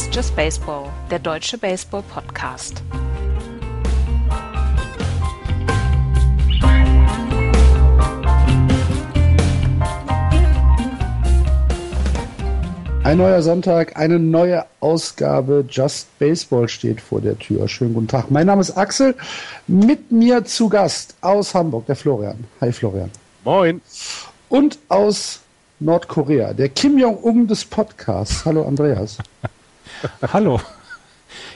Ist Just Baseball, der deutsche Baseball-Podcast. Ein neuer Sonntag, eine neue Ausgabe Just Baseball steht vor der Tür. Schönen guten Tag. Mein Name ist Axel. Mit mir zu Gast aus Hamburg, der Florian. Hi Florian. Moin. Und aus Nordkorea, der Kim Jong-un des Podcasts. Hallo Andreas. Hallo.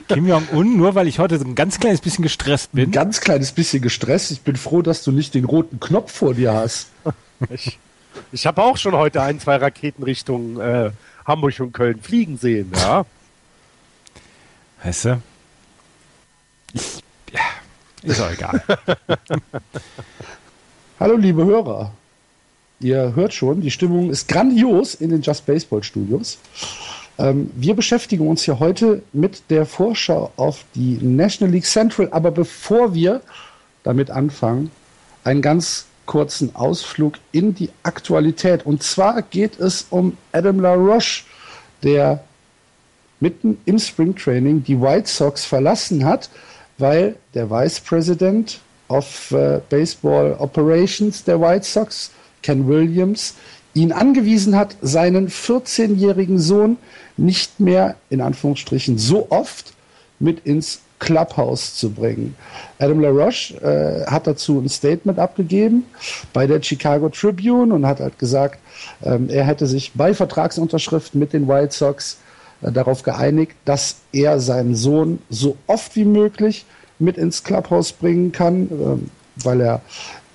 Kim Jong-un, nur weil ich heute so ein ganz kleines bisschen gestresst bin. Ein ganz kleines bisschen gestresst. Ich bin froh, dass du nicht den roten Knopf vor dir hast. Ich, ich habe auch schon heute ein, zwei Raketen Richtung äh, Hamburg und Köln fliegen sehen, ja. Weißt du? Ich, ja, ist auch egal. Hallo, liebe Hörer. Ihr hört schon, die Stimmung ist grandios in den Just Baseball Studios. Ähm, wir beschäftigen uns hier heute mit der Vorschau auf die National League Central. Aber bevor wir damit anfangen, einen ganz kurzen Ausflug in die Aktualität. Und zwar geht es um Adam LaRoche, der mitten im Springtraining die White Sox verlassen hat, weil der Vice President of uh, Baseball Operations der White Sox, Ken Williams, ihn angewiesen hat, seinen 14-jährigen Sohn nicht mehr in Anführungsstrichen so oft mit ins Clubhouse zu bringen. Adam LaRoche äh, hat dazu ein Statement abgegeben bei der Chicago Tribune und hat halt gesagt, ähm, er hätte sich bei Vertragsunterschrift mit den White Sox äh, darauf geeinigt, dass er seinen Sohn so oft wie möglich mit ins Clubhouse bringen kann, äh, weil er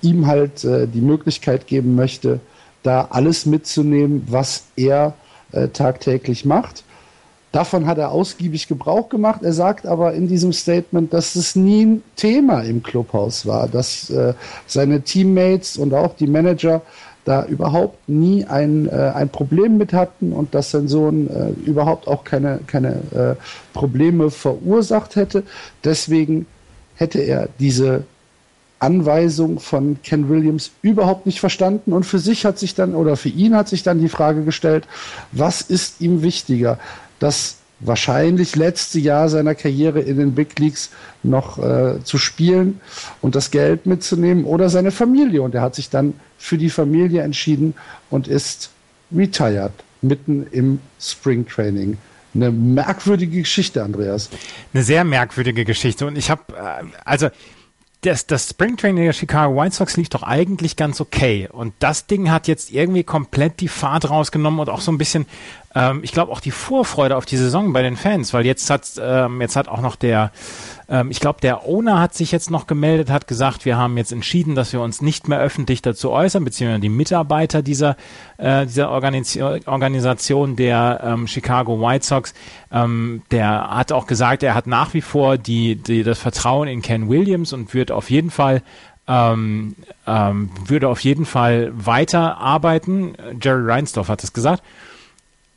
ihm halt äh, die Möglichkeit geben möchte, da alles mitzunehmen, was er äh, tagtäglich macht. Davon hat er ausgiebig Gebrauch gemacht. Er sagt aber in diesem Statement, dass es nie ein Thema im Clubhaus war, dass äh, seine Teammates und auch die Manager da überhaupt nie ein, äh, ein Problem mit hatten und dass sein Sohn äh, überhaupt auch keine, keine äh, Probleme verursacht hätte. Deswegen hätte er diese Anweisung von Ken Williams überhaupt nicht verstanden und für sich hat sich dann oder für ihn hat sich dann die Frage gestellt, was ist ihm wichtiger? Das wahrscheinlich letzte Jahr seiner Karriere in den Big Leagues noch äh, zu spielen und das Geld mitzunehmen oder seine Familie. Und er hat sich dann für die Familie entschieden und ist retired mitten im Spring Training. Eine merkwürdige Geschichte, Andreas. Eine sehr merkwürdige Geschichte. Und ich habe, äh, also das, das Springtraining der Chicago White Sox lief doch eigentlich ganz okay. Und das Ding hat jetzt irgendwie komplett die Fahrt rausgenommen und auch so ein bisschen, ähm, ich glaube, auch die Vorfreude auf die Saison bei den Fans, weil jetzt hat, ähm, jetzt hat auch noch der, ähm, ich glaube, der Owner hat sich jetzt noch gemeldet, hat gesagt, wir haben jetzt entschieden, dass wir uns nicht mehr öffentlich dazu äußern, beziehungsweise die Mitarbeiter dieser, äh, dieser Organis Organisation der ähm, Chicago White Sox, ähm, der hat auch gesagt, er hat nach wie vor die, die, das Vertrauen in Ken Williams und wird auf jeden Fall ähm, ähm, würde auf jeden Fall weiterarbeiten. Jerry Reinsdorf hat es gesagt.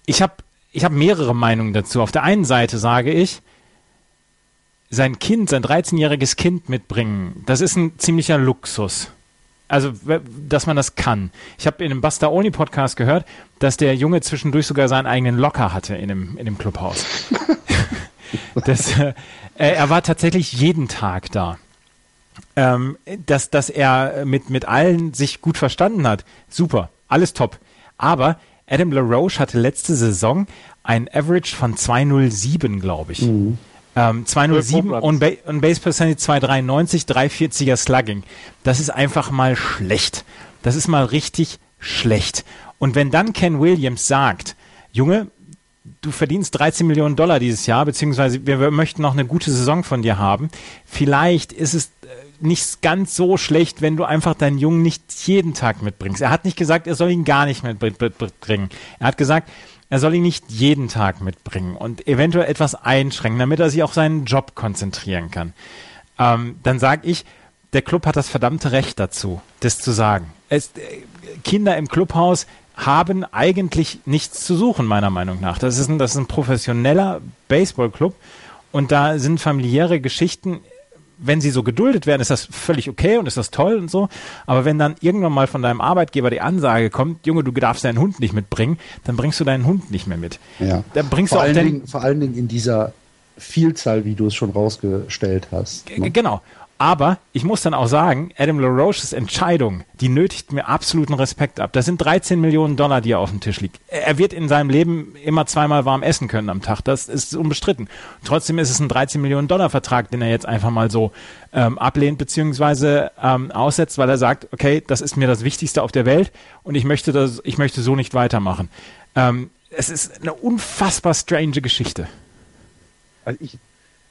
Ich habe ich hab mehrere Meinungen dazu. Auf der einen Seite sage ich, sein Kind, sein 13-jähriges Kind mitbringen, das ist ein ziemlicher Luxus. Also, dass man das kann. Ich habe in einem Basta Oni Podcast gehört, dass der Junge zwischendurch sogar seinen eigenen Locker hatte in dem, in dem Clubhaus. das, äh, er war tatsächlich jeden Tag da. Ähm, dass, dass er mit, mit allen sich gut verstanden hat. Super. Alles top. Aber Adam LaRoche hatte letzte Saison ein Average von 207, glaube ich. Mhm. Ähm, 207 und, ba und Base Percentage 293, 340er Slugging. Das ist einfach mal schlecht. Das ist mal richtig schlecht. Und wenn dann Ken Williams sagt, Junge, du verdienst 13 Millionen Dollar dieses Jahr, beziehungsweise wir, wir möchten noch eine gute Saison von dir haben, vielleicht ist es äh, nicht ganz so schlecht, wenn du einfach deinen Jungen nicht jeden Tag mitbringst. Er hat nicht gesagt, er soll ihn gar nicht mitbringen. Er hat gesagt, er soll ihn nicht jeden Tag mitbringen und eventuell etwas einschränken, damit er sich auf seinen Job konzentrieren kann. Ähm, dann sage ich, der Club hat das verdammte Recht dazu, das zu sagen. Es, äh, Kinder im Clubhaus haben eigentlich nichts zu suchen, meiner Meinung nach. Das ist ein, das ist ein professioneller Baseballclub und da sind familiäre Geschichten wenn sie so geduldet werden, ist das völlig okay und ist das toll und so. Aber wenn dann irgendwann mal von deinem Arbeitgeber die Ansage kommt, Junge, du darfst deinen Hund nicht mitbringen, dann bringst du deinen Hund nicht mehr mit. Ja. Dann bringst vor, du auch allen den, Dingen, vor allen Dingen in dieser Vielzahl, wie du es schon rausgestellt hast. G- Genau. Aber ich muss dann auch sagen, Adam LaRoches Entscheidung, die nötigt mir absoluten Respekt ab. Das sind 13 Millionen Dollar, die er auf dem Tisch liegt. Er wird in seinem Leben immer zweimal warm essen können am Tag. Das ist unbestritten. Trotzdem ist es ein 13 Millionen Dollar Vertrag, den er jetzt einfach mal so ähm, ablehnt beziehungsweise ähm, aussetzt, weil er sagt, okay, das ist mir das Wichtigste auf der Welt und ich möchte das, ich möchte so nicht weitermachen. Ähm, es ist eine unfassbar strange Geschichte. Also ich,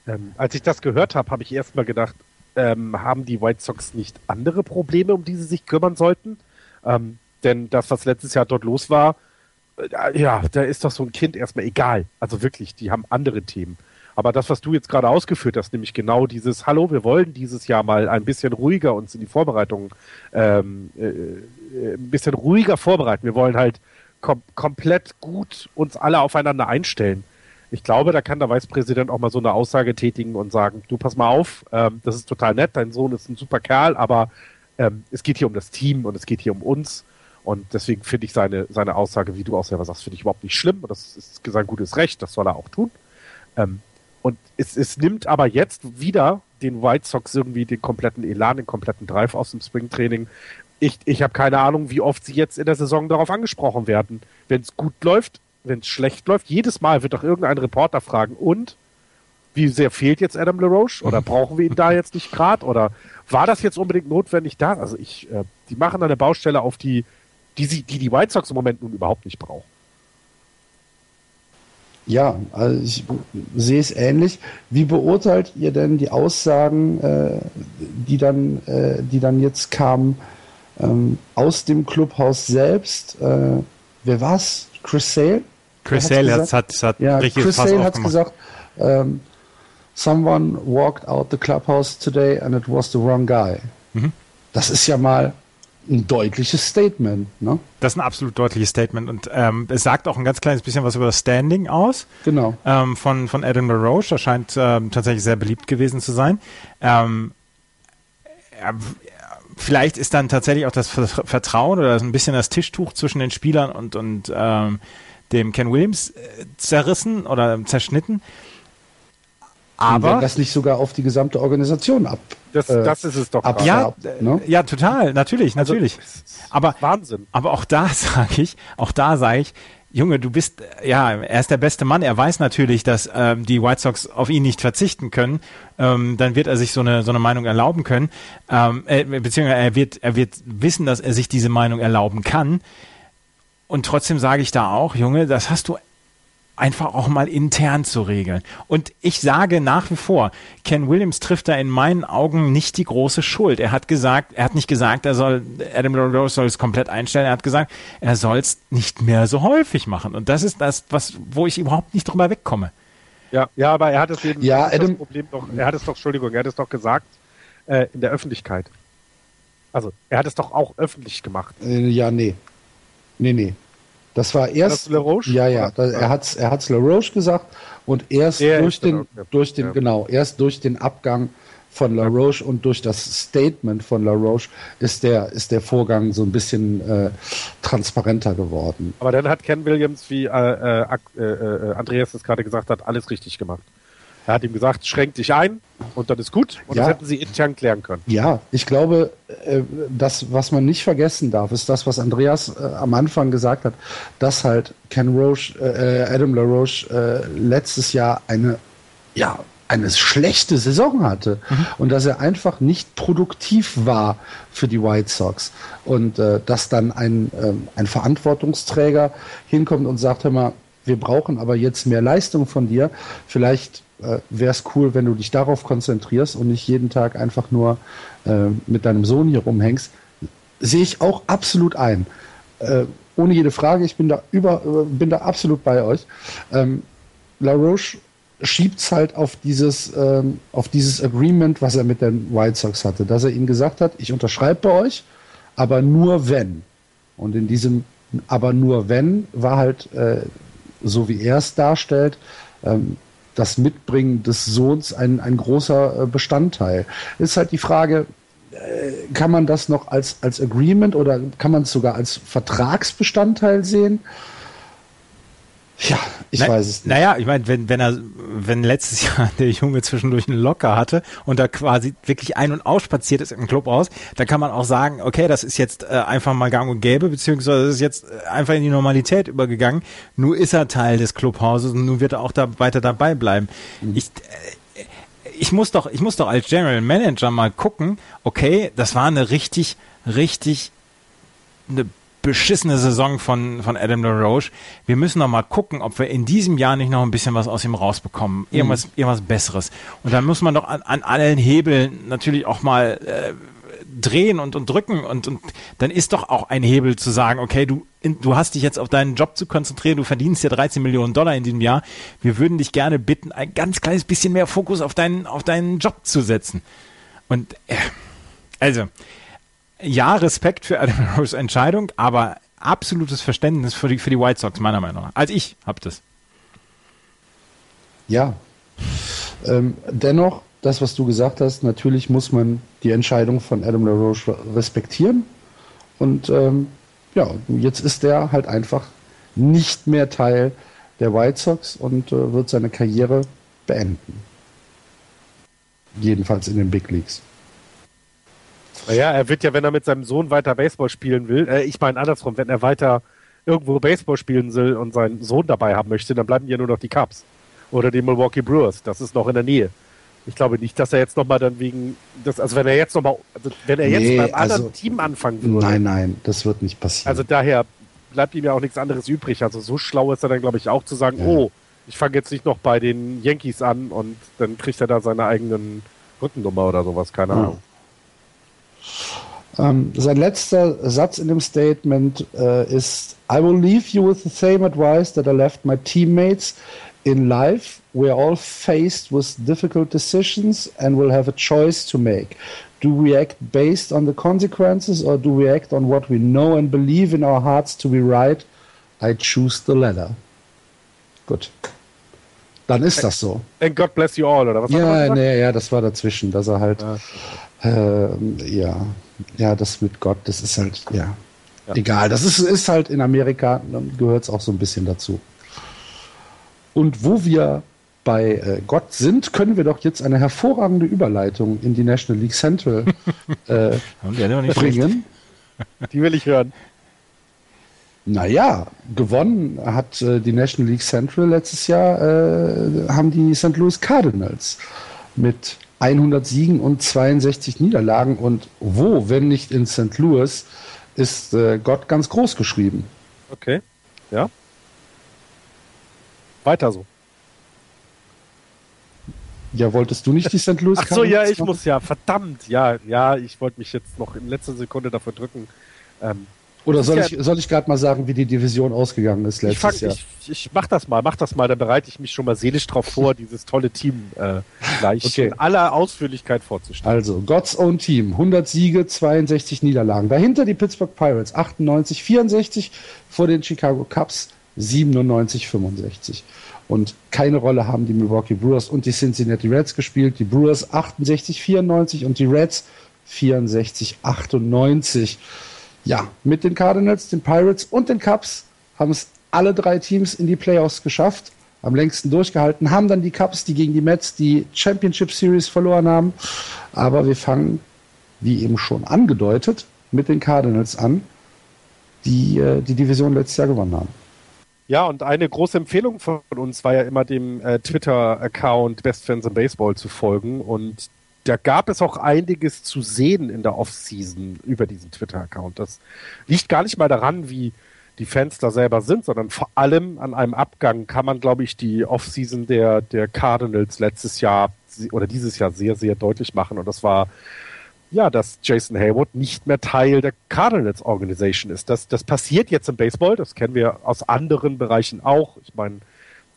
ähm, als ich das gehört habe, habe ich erstmal gedacht, ähm, haben die White Sox nicht andere Probleme, um die sie sich kümmern sollten? Ähm, denn das, was letztes Jahr dort los war, äh, ja, da ist doch so ein Kind erstmal egal. Also wirklich, die haben andere Themen. Aber das, was du jetzt gerade ausgeführt hast, nämlich genau dieses, hallo, wir wollen dieses Jahr mal ein bisschen ruhiger uns in die Vorbereitung, ähm, äh, äh, ein bisschen ruhiger vorbereiten. Wir wollen halt kom komplett gut uns alle aufeinander einstellen. Ich glaube, da kann der Vicepräsident auch mal so eine Aussage tätigen und sagen, du pass mal auf, ähm, das ist total nett, dein Sohn ist ein super Kerl, aber ähm, es geht hier um das Team und es geht hier um uns. Und deswegen finde ich seine, seine Aussage, wie du auch selber sagst, finde ich überhaupt nicht schlimm. Und das ist sein gutes Recht, das soll er auch tun. Ähm, und es, es nimmt aber jetzt wieder den White Sox irgendwie den kompletten Elan, den kompletten Drive aus dem Springtraining. Ich, ich habe keine Ahnung, wie oft sie jetzt in der Saison darauf angesprochen werden. Wenn es gut läuft, wenn es schlecht läuft, jedes Mal wird doch irgendein Reporter fragen, und wie sehr fehlt jetzt Adam LaRoche? Oder brauchen wir ihn da jetzt nicht gerade? Oder war das jetzt unbedingt notwendig da? Also ich, äh, die machen eine Baustelle auf die, die sie, die die White Sox im Moment nun überhaupt nicht brauchen. Ja, also ich sehe es ähnlich. Wie beurteilt ihr denn die Aussagen, äh, die dann, äh, die dann jetzt kamen ähm, aus dem Clubhaus selbst? Äh, wer war's? Chris Sale? Chris Sale hat, hat, hat Ja, richtiges Chris Fass Sale hat gesagt, ähm, someone walked out the clubhouse today and it was the wrong guy. Mhm. Das ist ja mal ein deutliches Statement, ne? Das ist ein absolut deutliches Statement und ähm, es sagt auch ein ganz kleines bisschen was über das Standing aus Genau. ähm, von, von Adam LaRoche. Er scheint ähm, tatsächlich sehr beliebt gewesen zu sein. Ähm, er, vielleicht ist dann tatsächlich auch das Ver- Vertrauen oder ein bisschen das Tischtuch zwischen den Spielern und, und ähm, dem Ken Williams äh, zerrissen oder zerschnitten. Und wenn Aber das nicht sogar auf die gesamte Organisation ab. Das, äh, das ist es doch. ab- gerade. ja, ab, äh, ne? ja, total, natürlich, Also, natürlich. Aber Wahnsinn. Aber auch da sage ich, auch da sage ich, Junge, du bist, äh, ja, er ist der beste Mann. Er weiß natürlich, dass ähm, die White Sox auf ihn nicht verzichten können. Ähm, dann wird er sich so eine so eine Meinung erlauben können, ähm, äh, beziehungsweise er wird er wird wissen, dass er sich diese Meinung erlauben kann. Und trotzdem sage ich da auch, Junge, das hast du einfach auch mal intern zu regeln. Und ich sage nach wie vor, Ken Williams trifft da in meinen Augen nicht die große Schuld. Er hat gesagt, er hat nicht gesagt, er soll, Adam LaRoche soll es komplett einstellen. Er hat gesagt, er soll es nicht mehr so häufig machen. Und das ist das, was, wo ich überhaupt nicht drüber wegkomme. Ja, ja, aber er hat es eben. Ja, Adam- das Problem doch. Er hat es doch, Entschuldigung, er hat es doch gesagt äh, in der Öffentlichkeit. Also, er hat es doch auch öffentlich gemacht. Äh, ja, nee. Nee, nee. Das war erst. das LaRoche? Ja, ja. Da, er hat's, er hat's LaRoche gesagt und erst Der durch den, okay. durch den, Ja. genau, erst durch den Abgang von LaRoche und durch das Statement von LaRoche ist der, ist der Vorgang so ein bisschen äh, transparenter geworden. Aber dann hat Ken Williams, wie äh, äh, äh, äh, Andreas es gerade gesagt hat, alles richtig gemacht. Er hat ihm gesagt, schränk dich ein und dann ist gut. Und Ja. das hätten sie intern klären können. Ja, ich glaube, äh, das, was man nicht vergessen darf, ist das, was Andreas äh, am Anfang gesagt hat, dass halt Ken Roche, äh, Adam LaRoche äh, letztes Jahr eine, ja, eine schlechte Saison hatte und dass er einfach nicht produktiv war für die White Sox und äh, dass dann ein, ähm, ein Verantwortungsträger hinkommt und sagt, hör mal, wir brauchen aber jetzt mehr Leistung von dir. Vielleicht äh, wäre es cool, wenn du dich darauf konzentrierst und nicht jeden Tag einfach nur äh, mit deinem Sohn hier rumhängst. Sehe ich auch absolut ein. Äh, ohne jede Frage, ich bin da über, äh, bin da absolut bei euch. Ähm, LaRoche schiebt's halt auf dieses, ähm, auf dieses Agreement, was er mit den White Sox hatte, dass er ihnen gesagt hat, ich unterschreibe bei euch, aber nur wenn. Und in diesem aber nur wenn war halt, äh, so wie er es darstellt, ähm, das Mitbringen des Sohns ein, ein großer äh, Bestandteil. Ist halt die Frage, äh, kann man das noch als, als Agreement oder kann man es sogar als Vertragsbestandteil sehen? Ja, ich Na, weiß es nicht. Naja, ich meine, wenn, wenn er, wenn letztes Jahr der Junge zwischendurch einen Locker hatte und da quasi wirklich ein- und ausspaziert ist im Club aus, dann kann man auch sagen, okay, das ist jetzt äh, einfach mal gang und gäbe, beziehungsweise das ist jetzt äh, einfach in die Normalität übergegangen. Nur ist er Teil des Clubhauses und nun wird er auch da weiter dabei bleiben. Mhm. Ich, äh, ich muss doch, ich muss doch als General Manager mal gucken, okay, das war eine richtig, richtig eine beschissene Saison von, von Adam LaRoche. Wir müssen noch mal gucken, ob wir in diesem Jahr nicht noch ein bisschen was aus ihm rausbekommen. Irgendwas, mhm. irgendwas Besseres. Und dann muss man doch an, an allen Hebeln natürlich auch mal äh, drehen und, und drücken und, und dann ist doch auch ein Hebel zu sagen, okay, du, in, du hast dich jetzt auf deinen Job zu konzentrieren, du verdienst ja 13 Millionen Dollar in diesem Jahr. Wir würden dich gerne bitten, ein ganz kleines bisschen mehr Fokus auf deinen, auf deinen Job zu setzen. Und äh, also, ja, Respekt für Adam Rose Entscheidung, aber absolutes Verständnis für die, für die White Sox, meiner Meinung nach. Als ich habe das. Ja. Ähm, dennoch, das, was du gesagt hast, natürlich muss man die Entscheidung von Adam LaRoche respektieren. Und ähm, ja, jetzt ist der halt einfach nicht mehr Teil der White Sox und äh, wird seine Karriere beenden. Jedenfalls in den Big Leagues. Naja, er wird ja, wenn er mit seinem Sohn weiter Baseball spielen will, äh, ich meine andersrum, wenn er weiter irgendwo Baseball spielen will und seinen Sohn dabei haben möchte, dann bleiben ja nur noch die Cubs oder die Milwaukee Brewers. Das ist noch in der Nähe. Ich glaube nicht, dass er jetzt nochmal dann wegen, das, also wenn er jetzt nochmal, also wenn er jetzt nee, beim anderen also, Team anfangen würde. Nein, nein, das wird nicht passieren. Also daher bleibt ihm ja auch nichts anderes übrig. Also so schlau ist er dann, glaube ich, auch zu sagen, ja. oh, ich fange jetzt nicht noch bei den Yankees an und dann kriegt er da seine eigenen Rückennummer oder sowas, keine Ahnung. Ähm, sein letzter Satz in dem Statement äh, ist: I will leave you with the same advice that I left my teammates. In life, we're all faced with difficult decisions and will have a choice to make. Do we act based on the consequences or do we act on what we know and believe in our hearts to be right? I choose the latter. Gut. Dann ist das so. And God bless you all, oder was? Ja, nee, ja, das war dazwischen, dass er halt. Ja. Äh, ja, ja, das mit Gott, das ist halt, ja, ja. egal. Das ist, ist halt in Amerika, gehört es auch so ein bisschen dazu. Und wo wir bei äh, Gott sind, können wir doch jetzt eine hervorragende Überleitung in die National League Central äh, bringen. Die will ich hören. Naja, gewonnen hat äh, die National League Central letztes Jahr, äh, haben die St. Louis Cardinals mit 100 Siegen und 62 Niederlagen. Und wo, wenn nicht in St. Louis, ist äh, Gott ganz groß geschrieben. Okay, ja. Weiter so. Ja, wolltest du nicht die St. Louis? Ach so, ja, ich muss ja, verdammt, ja, ja, ich wollte mich jetzt noch in letzter Sekunde dafür drücken. Ähm, oder soll, ja, ich, soll ich gerade mal sagen, wie die Division ausgegangen ist letztes ich fang, Jahr? Ich, ich mach das mal, mach das mal, dann bereite ich mich schon mal seelisch drauf vor, dieses tolle Team äh, gleich okay. in aller Ausführlichkeit vorzustellen. Also, God's Own Team, 100 Siege, 62 Niederlagen. Dahinter die Pittsburgh Pirates, 98, 64, vor den Chicago Cubs 97, 65. Und keine Rolle haben die Milwaukee Brewers und die Cincinnati Reds gespielt. Die Brewers 68, 94 und die Reds 64, 98 ja, mit den Cardinals, den Pirates und den Cubs haben es alle drei Teams in die Playoffs geschafft, am längsten durchgehalten, haben dann die Cubs, die gegen die Mets die Championship Series verloren haben. Aber wir fangen, wie eben schon angedeutet, mit den Cardinals an, die äh, die Division letztes Jahr gewonnen haben. Ja, und eine große Empfehlung von uns war ja immer dem äh, Twitter-Account Best Fans in Baseball zu folgen. Und da gab es auch einiges zu sehen in der Offseason über diesen Twitter-Account. Das liegt gar nicht mal daran, wie die Fans da selber sind, sondern vor allem an einem Abgang kann man, glaube ich, die Offseason der, der Cardinals letztes Jahr oder dieses Jahr sehr, sehr deutlich machen. Und das war, ja, dass Jason Hayward nicht mehr Teil der Cardinals Organisation ist. Das, das passiert jetzt im Baseball, das kennen wir aus anderen Bereichen auch. Ich meine,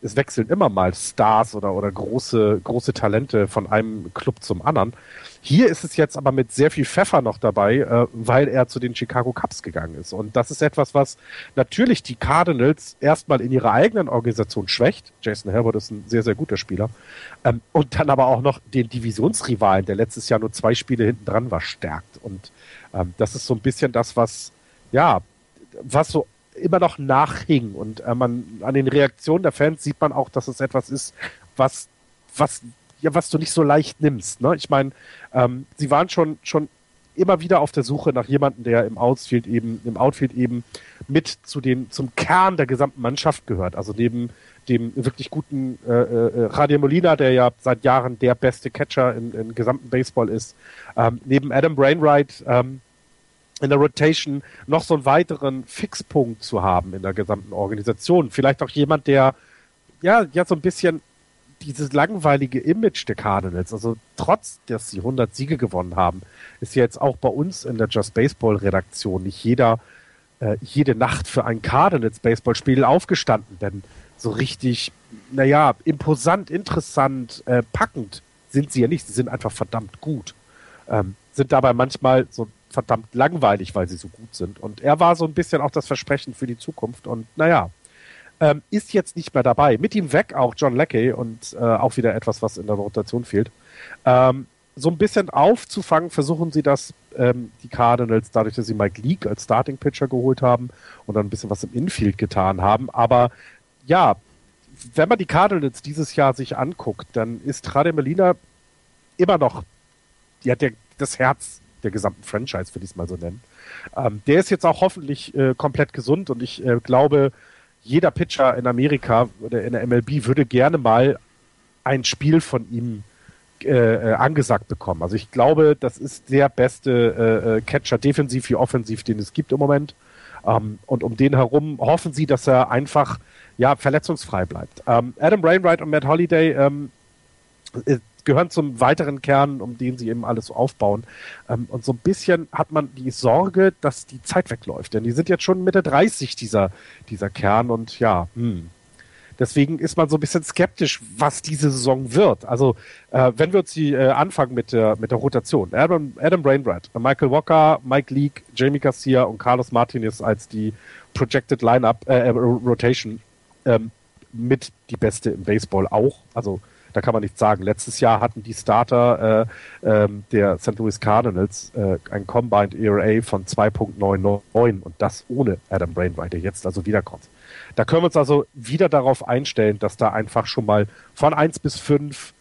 es wechseln immer mal Stars oder, oder große, große Talente von einem Club zum anderen. Hier ist es jetzt aber mit sehr viel Pfeffer noch dabei, äh, weil er zu den Chicago Cubs gegangen ist. Und das ist etwas, was natürlich die Cardinals erstmal in ihrer eigenen Organisation schwächt. Jason Herbert ist ein sehr, sehr guter Spieler. Ähm, und dann aber auch noch den Divisionsrivalen, der letztes Jahr nur zwei Spiele hinten dran war, stärkt. Und ähm, das ist so ein bisschen das, was, ja, was so immer noch nachhing. Und äh, man an den Reaktionen der Fans sieht man auch, dass es etwas ist, was, was, ja, was du nicht so leicht nimmst. Ne? Ich meine, ähm, sie waren schon, schon immer wieder auf der Suche nach jemandem, der im Outfield eben, im Outfield eben mit zu den, zum Kern der gesamten Mannschaft gehört. Also neben dem wirklich guten äh, äh, Radio Molina, der ja seit Jahren der beste Catcher im, im gesamten Baseball ist, ähm, neben Adam Brainwright, ähm, in der Rotation noch so einen weiteren Fixpunkt zu haben in der gesamten Organisation. Vielleicht auch jemand, der ja, ja so ein bisschen dieses langweilige Image der Cardinals, also trotz, dass sie 100 Siege gewonnen haben, ist ja jetzt auch bei uns in der Just Baseball Redaktion nicht jeder äh, jede Nacht für ein Cardinals Baseballspiel aufgestanden, denn so richtig, naja, imposant, interessant, äh, packend sind sie ja nicht. Sie sind einfach verdammt gut. Ähm, sind dabei manchmal so verdammt langweilig, weil sie so gut sind. Und er war so ein bisschen auch das Versprechen für die Zukunft. Und naja, ähm, ist jetzt nicht mehr dabei. Mit ihm weg auch John Leckie und äh, auch wieder etwas, was in der Rotation fehlt. Ähm, so ein bisschen aufzufangen, versuchen sie das, ähm, die Cardinals, dadurch, dass sie Mike Leake als Starting Pitcher geholt haben und dann ein bisschen was im Infield getan haben. Aber ja, wenn man die Cardinals dieses Jahr sich anguckt, dann ist Rade Melina immer noch ja, der, das Herz der gesamten Franchise, würde ich es mal so nennen. Ähm, der ist jetzt auch hoffentlich äh, komplett gesund und ich äh, glaube, jeder Pitcher in Amerika oder in der MLB würde gerne mal ein Spiel von ihm äh, äh, angesagt bekommen. Also ich glaube, das ist der beste äh, äh, Catcher, defensiv wie offensiv, den es gibt im Moment. Ähm, und um den herum hoffen sie, dass er einfach ja verletzungsfrei bleibt. Ähm, Adam Brainwright und Matt Holiday ähm, gehören zum weiteren Kern, um den sie eben alles so aufbauen. Ähm, und so ein bisschen hat man die Sorge, dass die Zeit wegläuft. Denn die sind jetzt schon Mitte 30, dieser, dieser Kern. Und ja, hm. Deswegen ist man so ein bisschen skeptisch, was diese Saison wird. Also, äh, wenn wir uns die äh, anfangen mit der, mit der Rotation. Adam, Adam Brainbrad, Michael Walker, Mike Leake, Jamie Garcia und Carlos Martinez als die Projected Lineup, äh, Rotation, ähm, mit die beste im Baseball auch. Also, da kann man nichts sagen. Letztes Jahr hatten die Starter äh, ähm, der St. Louis Cardinals äh, ein Combined ERA von 2.99 und das ohne Adam Brainwright, der jetzt also wiederkommt. Da können wir uns also wieder darauf einstellen, dass da einfach schon mal von eins bis fünf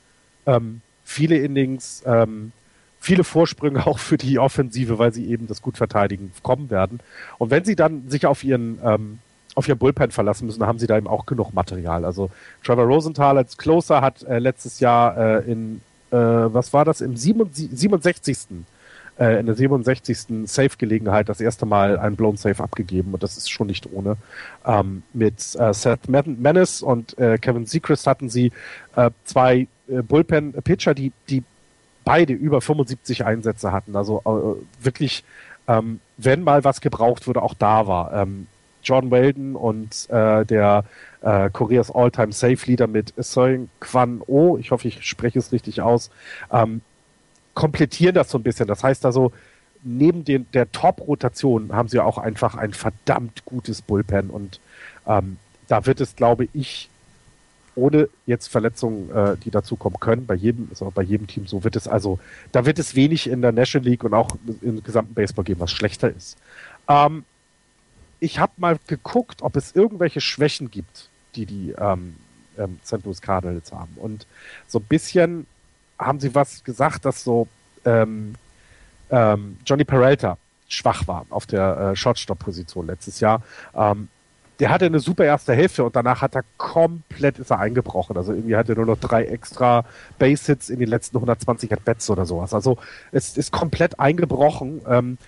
ähm, viele Innings, ähm, viele Vorsprünge auch für die Offensive, weil sie eben das gut verteidigen, kommen werden. Und wenn sie dann sich auf ihren ähm, auf ihr Bullpen verlassen müssen, haben sie da eben auch genug Material. Also Trevor Rosenthal als Closer hat äh, letztes Jahr äh, in, äh, was war das, im 67. Äh, in der 67. Safe-Gelegenheit das erste Mal einen Blown Safe abgegeben und das ist schon nicht ohne. Ähm, mit äh, Seth Menace und äh, Kevin Seacrest hatten sie äh, zwei äh, Bullpen-Pitcher, die, die beide über 75 Einsätze hatten. Also äh, wirklich, ähm, wenn mal was gebraucht wurde, auch da war. Ähm, John Weldon und äh, der äh, Koreas All-Time Safe Leader mit Seung Kwan Oh, ich hoffe, ich spreche es richtig aus, ähm, komplettieren das so ein bisschen. Das heißt also, neben den, der Top-Rotation haben sie auch einfach ein verdammt gutes Bullpen und ähm, da wird es, glaube ich, ohne jetzt Verletzungen, äh, die dazukommen können, bei jedem, ist auch bei jedem Team so, wird es also, da wird es wenig in der National League und auch im gesamten Baseball geben, was schlechter ist. Ähm, ich habe mal geguckt, ob es irgendwelche Schwächen gibt, die die ähm, ähm, St. Louis Cardinals haben. Und so ein bisschen haben sie was gesagt, dass so ähm, ähm, Johnny Peralta schwach war auf der äh, Shortstop-Position letztes Jahr. Ähm, der hatte eine super erste Hälfte und danach hat er komplett ist er eingebrochen. Also irgendwie hat er nur noch drei extra Base-Hits in den letzten 120 At-Bats oder sowas. Also es ist komplett eingebrochen. Ähm,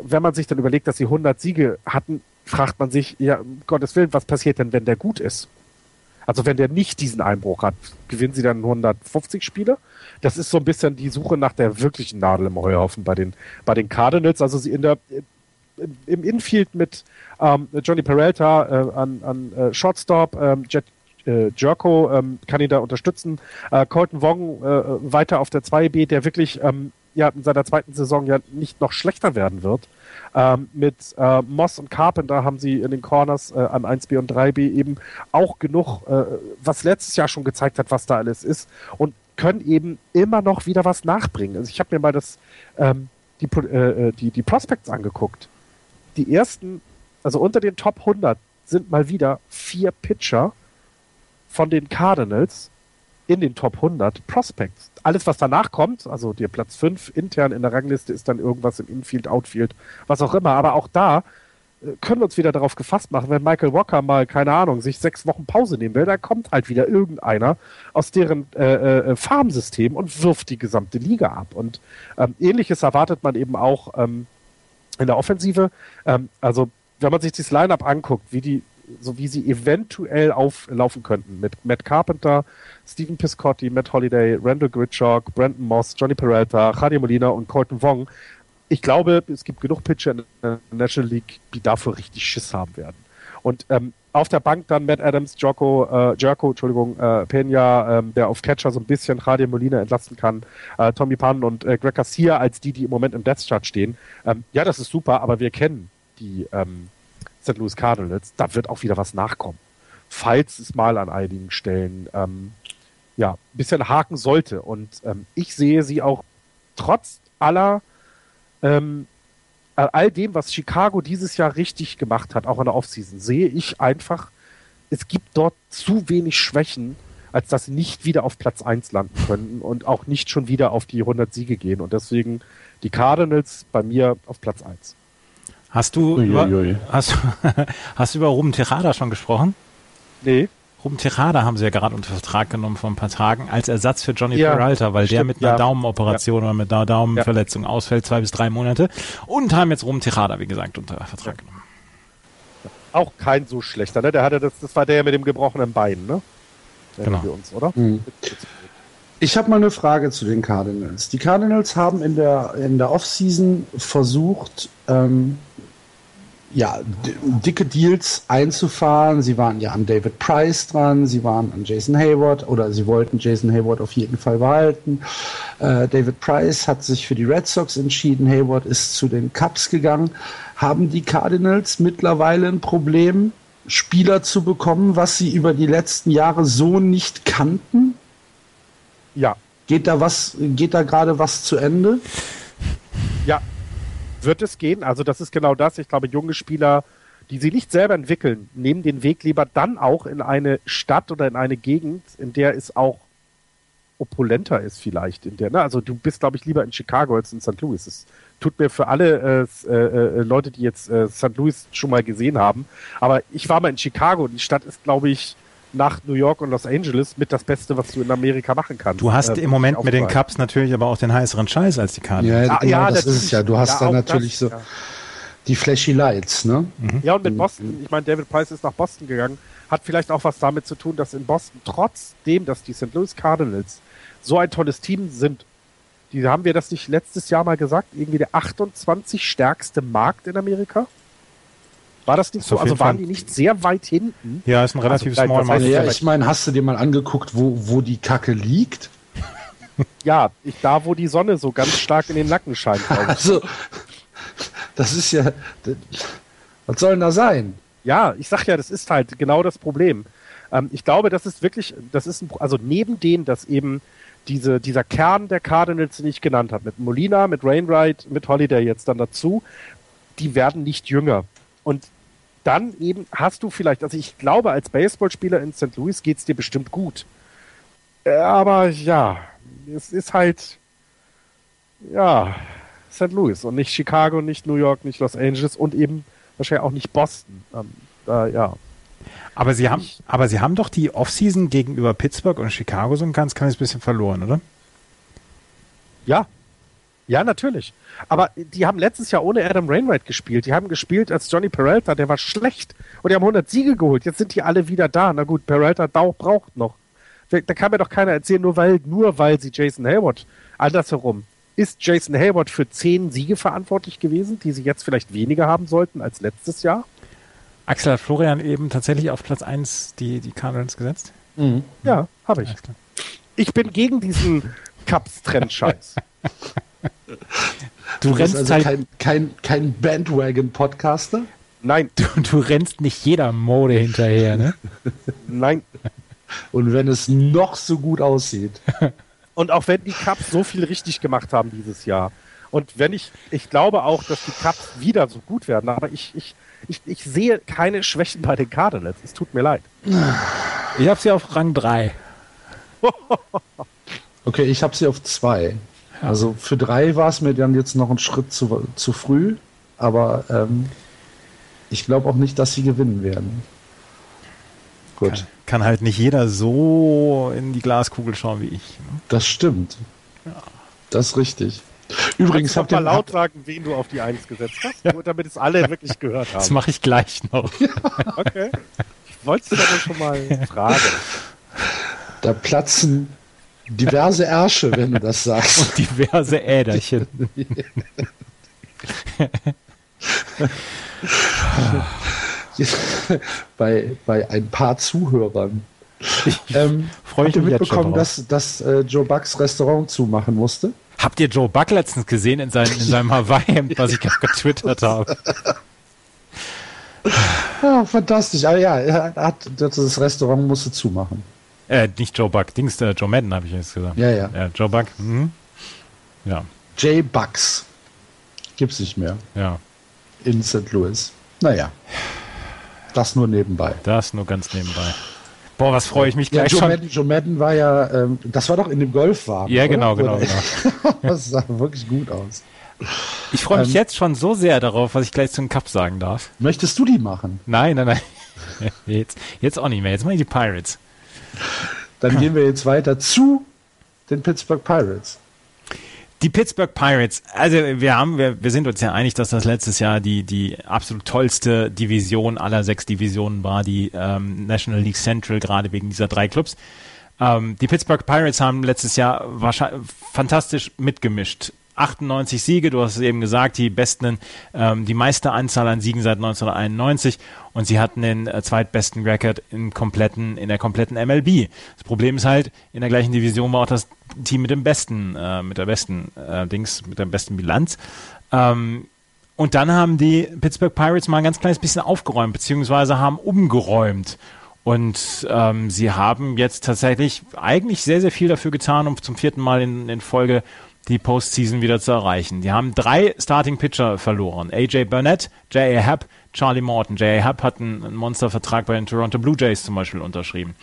wenn man sich dann überlegt, dass sie 100 Siege hatten, fragt man sich, ja, um Gottes Willen, was passiert denn, wenn der gut ist? Also wenn der nicht diesen Einbruch hat, gewinnen sie dann 150 Spiele? Das ist so ein bisschen die Suche nach der wirklichen Nadel im Heuhaufen bei den, bei den Cardinals. Also sie in der, im Infield mit ähm, Johnny Peralta äh, an, an äh, Shortstop, ähm, Jet, äh, Jerko ähm, kann ihn da unterstützen. Äh, Colton Wong äh, weiter auf der 2B, der wirklich ähm, ja in seiner zweiten Saison ja nicht noch schlechter werden wird. Ähm, mit äh, Moss und Carpenter haben sie in den Corners äh, an 1B und 3B eben auch genug, äh, was letztes Jahr schon gezeigt hat, was da alles ist und können eben immer noch wieder was nachbringen. Also ich habe mir mal das ähm, die, äh, äh, die, die Prospects angeguckt. Die ersten, also unter den Top 100 sind mal wieder vier Pitcher von den Cardinals in den Top 100 Prospects. Alles, was danach kommt, also der Platz 5 intern in der Rangliste ist dann irgendwas im Infield, Outfield, was auch immer. Aber auch da äh, können wir uns wieder darauf gefasst machen, wenn Michael Walker mal, keine Ahnung, sich sechs Wochen Pause nehmen will, dann kommt halt wieder irgendeiner aus deren äh, äh, Farmsystem und wirft die gesamte Liga ab. Und ähm, ähnliches erwartet man eben auch ähm, in der Offensive. Ähm, also wenn man sich das Lineup anguckt, wie die so wie sie eventuell auflaufen könnten. Mit Matt Carpenter, Stephen Piscotti, Matt Holliday, Randall Gritchok, Brandon Moss, Johnny Peralta, Javier Molina und Colton Wong. Ich glaube, es gibt genug Pitcher in der National League, die dafür richtig Schiss haben werden. Und ähm, auf der Bank dann Matt Adams, Jocko, äh, Jerko, Entschuldigung, äh, Pena, ähm, der auf Catcher so ein bisschen Javier Molina entlasten kann, äh, Tommy Pan und äh, Greg Garcia als die, die im Moment im Death Chart stehen. Ähm, ja, das ist super, aber wir kennen die ähm, St. Louis Cardinals, da wird auch wieder was nachkommen. Falls es mal an einigen Stellen ähm, ja, ein bisschen haken sollte. Und ähm, ich sehe sie auch trotz aller ähm, all dem, was Chicago dieses Jahr richtig gemacht hat, auch in der Offseason, sehe ich einfach, es gibt dort zu wenig Schwächen, als dass sie nicht wieder auf Platz 1 landen können und auch nicht schon wieder auf die 100 Siege gehen. Und deswegen die Cardinals bei mir auf Platz 1. Hast du, über, hast, hast du über Ruben Terrada schon gesprochen? Nee. Ruben Terrada haben sie ja gerade unter Vertrag genommen vor ein paar Tagen als Ersatz für Johnny ja, Peralta, weil stimmt, der mit einer ja. Daumenoperation ja. oder mit einer Daumenverletzung ausfällt, zwei bis drei Monate. Und haben jetzt Ruben Terrada, wie gesagt, unter Vertrag genommen. Auch kein so schlechter, ne? Der hatte das, das war der mit dem gebrochenen Bein, ne? genau. Wir uns, oder? Mhm. Ich habe mal eine Frage zu den Cardinals. Die Cardinals haben in der, in der Offseason versucht, ähm, ja, dicke Deals einzufahren. Sie waren ja an David Price dran, sie waren an Jason Hayward oder sie wollten Jason Hayward auf jeden Fall behalten. Äh, David Price hat sich für die Red Sox entschieden, Hayward ist zu den Cubs gegangen. Haben die Cardinals mittlerweile ein Problem, Spieler zu bekommen, was sie über die letzten Jahre so nicht kannten? Ja. Geht da was, geht da gerade was zu Ende? Ja, wird es gehen. Also das ist genau das. Ich glaube, junge Spieler, die sie nicht selber entwickeln, nehmen den Weg lieber dann auch in eine Stadt oder in eine Gegend, in der es auch opulenter ist vielleicht. In der, ne? Also du bist, glaube ich, lieber in Chicago als in St. Louis. Es tut mir für alle äh, äh, äh, Leute, die jetzt äh, St. Louis schon mal gesehen haben. Aber ich war mal in Chicago. Die Stadt ist, glaube ich, nach New York und Los Angeles mit das Beste, was du in Amerika machen kannst. Du hast äh, im Moment mit den Cups natürlich aber auch den heißeren Scheiß als die Cardinals. Ja, ah, genau, ja, das ist es ja. Du hast ja, da natürlich das, so ja. die flashy Lights, ne? Mhm. Ja, und mit Boston, ich meine, David Price ist nach Boston gegangen, hat vielleicht auch was damit zu tun, dass in Boston trotzdem, dass die St. Louis Cardinals so ein tolles Team sind, die haben wir das nicht letztes Jahr mal gesagt, irgendwie der 28 stärkste Markt in Amerika? War das nicht so? Also waren die nicht sehr weit hinten? Ja, ist ein relativ also, small Market. Ja, ich meine, hast du dir mal angeguckt, wo, wo die Kacke liegt? ja, ich, da, wo die Sonne so ganz stark in den Nacken scheint. Also, das ist ja. Was soll denn da sein? Ja, ich sag ja, das ist halt genau das Problem. Ähm, ich glaube, das ist wirklich, das ist ein, also neben denen, dass eben diese, dieser Kern der Cardinals, den ich genannt habe, mit Molina, mit Rainwright, mit Holiday jetzt dann dazu, die werden nicht jünger. Und dann eben hast du vielleicht, also ich glaube, als Baseballspieler in St. Louis geht es dir bestimmt gut. Äh, aber ja, es ist halt, ja, St. Louis und nicht Chicago, nicht New York, nicht Los Angeles und eben wahrscheinlich auch nicht Boston. Ähm, äh, ja. Aber sie haben, aber sie haben doch die Offseason gegenüber Pittsburgh und Chicago so ein ganz kleines bisschen verloren, oder? Ja, ja, natürlich. Aber die haben letztes Jahr ohne Adam Rainwright gespielt. Die haben gespielt als Johnny Peralta, der war schlecht. Und die haben 100 Siege geholt. Jetzt sind die alle wieder da. Na gut, Peralta braucht noch. Da kann mir doch keiner erzählen, nur weil, nur weil sie Jason Hayward andersherum. Ist Jason Hayward für 10 Siege verantwortlich gewesen, die sie jetzt vielleicht weniger haben sollten als letztes Jahr? Axel hat Florian eben tatsächlich auf Platz 1 die, die Cardinals gesetzt? Mhm. Ja, habe ich. Ich bin gegen diesen Cups-Trend-Scheiß. du, du rennst also halt kein, kein, kein Bandwagon-Podcaster? Nein. Du, du rennst nicht jeder Mode hinterher, ne? Nein. Und wenn es noch so gut aussieht. Und auch wenn die Cups so viel richtig gemacht haben dieses Jahr. Und wenn ich, ich glaube auch, dass die Cups wieder so gut werden, aber ich, ich, ich, ich sehe keine Schwächen bei den Cardinals. Es tut mir leid. Ich habe sie auf Rang 3. okay, ich habe sie auf 2. Also für 3 war es mir dann jetzt noch ein Schritt zu, zu früh, aber ähm, ich glaube auch nicht, dass sie gewinnen werden. Gut. Kann, kann, halt nicht jeder so in die Glaskugel schauen wie ich. Ne? Das stimmt. Ja. Das ist richtig. Übrigens habt ihr mal laut sagen, wen du auf die Eins gesetzt hast, ja. nur damit es alle wirklich gehört haben. Das mache ich gleich noch. okay. Ich wollte es aber schon mal fragen. Da platzen diverse Ärsche, wenn du das sagst. Und diverse Äderchen. bei, bei ein paar Zuhörern. Ähm, Freue ich mich mitbekommen, dass, dass äh, Joe Bucks Restaurant zumachen musste? Habt ihr Joe Buck letztens gesehen in, sein, in seinem Hawaii-Hemd, was ich gerade getwittert habe? Ja, fantastisch. Aber ja, er hat, das Restaurant musste zumachen. Äh, nicht Joe Buck, Dings, äh, Joe Madden habe ich jetzt gesagt. Ja, ja. ja Joe Buck. Mhm. Ja. Jay Bucks. Gibt's nicht mehr. Ja. In St. Louis. Naja. Das nur nebenbei. Das nur ganz nebenbei. Boah, was freue ich mich gleich ja, Joe schon. Madden, Joe Madden war ja, ähm, das war doch in dem Golfwagen. Ja, genau, oder? genau, genau. das sah wirklich gut aus. Ich freue mich ähm, jetzt schon so sehr darauf, was ich gleich zum Cup sagen darf. Möchtest du die machen? Nein, nein, nein. Jetzt, jetzt auch nicht mehr. Jetzt mache ich die Pirates. Dann gehen wir jetzt weiter zu den Pittsburgh Pirates. Die Pittsburgh Pirates, also wir haben, wir, wir sind uns ja einig, dass das letztes Jahr die, die absolut tollste Division aller sechs Divisionen war, die ähm, National League Central, gerade wegen dieser drei Clubs. Ähm, die Pittsburgh Pirates haben letztes Jahr wahrscheinlich fantastisch mitgemischt. 98 Siege, du hast es eben gesagt, die besten, ähm, die meiste Anzahl an Siegen seit 1991 und sie hatten den äh, zweitbesten Record im kompletten, in der kompletten MLB. Das Problem ist halt, in der gleichen Division war auch das Team mit dem besten, äh, mit der besten äh, Dings, mit der besten Bilanz. Ähm, und dann haben die Pittsburgh Pirates mal ein ganz kleines bisschen aufgeräumt, beziehungsweise haben umgeräumt. Und ähm, sie haben jetzt tatsächlich eigentlich sehr, sehr viel dafür getan, um zum vierten Mal in, in Folge die Postseason wieder zu erreichen. Die haben drei Starting Pitcher verloren. AJ Burnett, J.A. Happ, Charlie Morton. J.A. Happ hat einen Monstervertrag bei den Toronto Blue Jays zum Beispiel unterschrieben.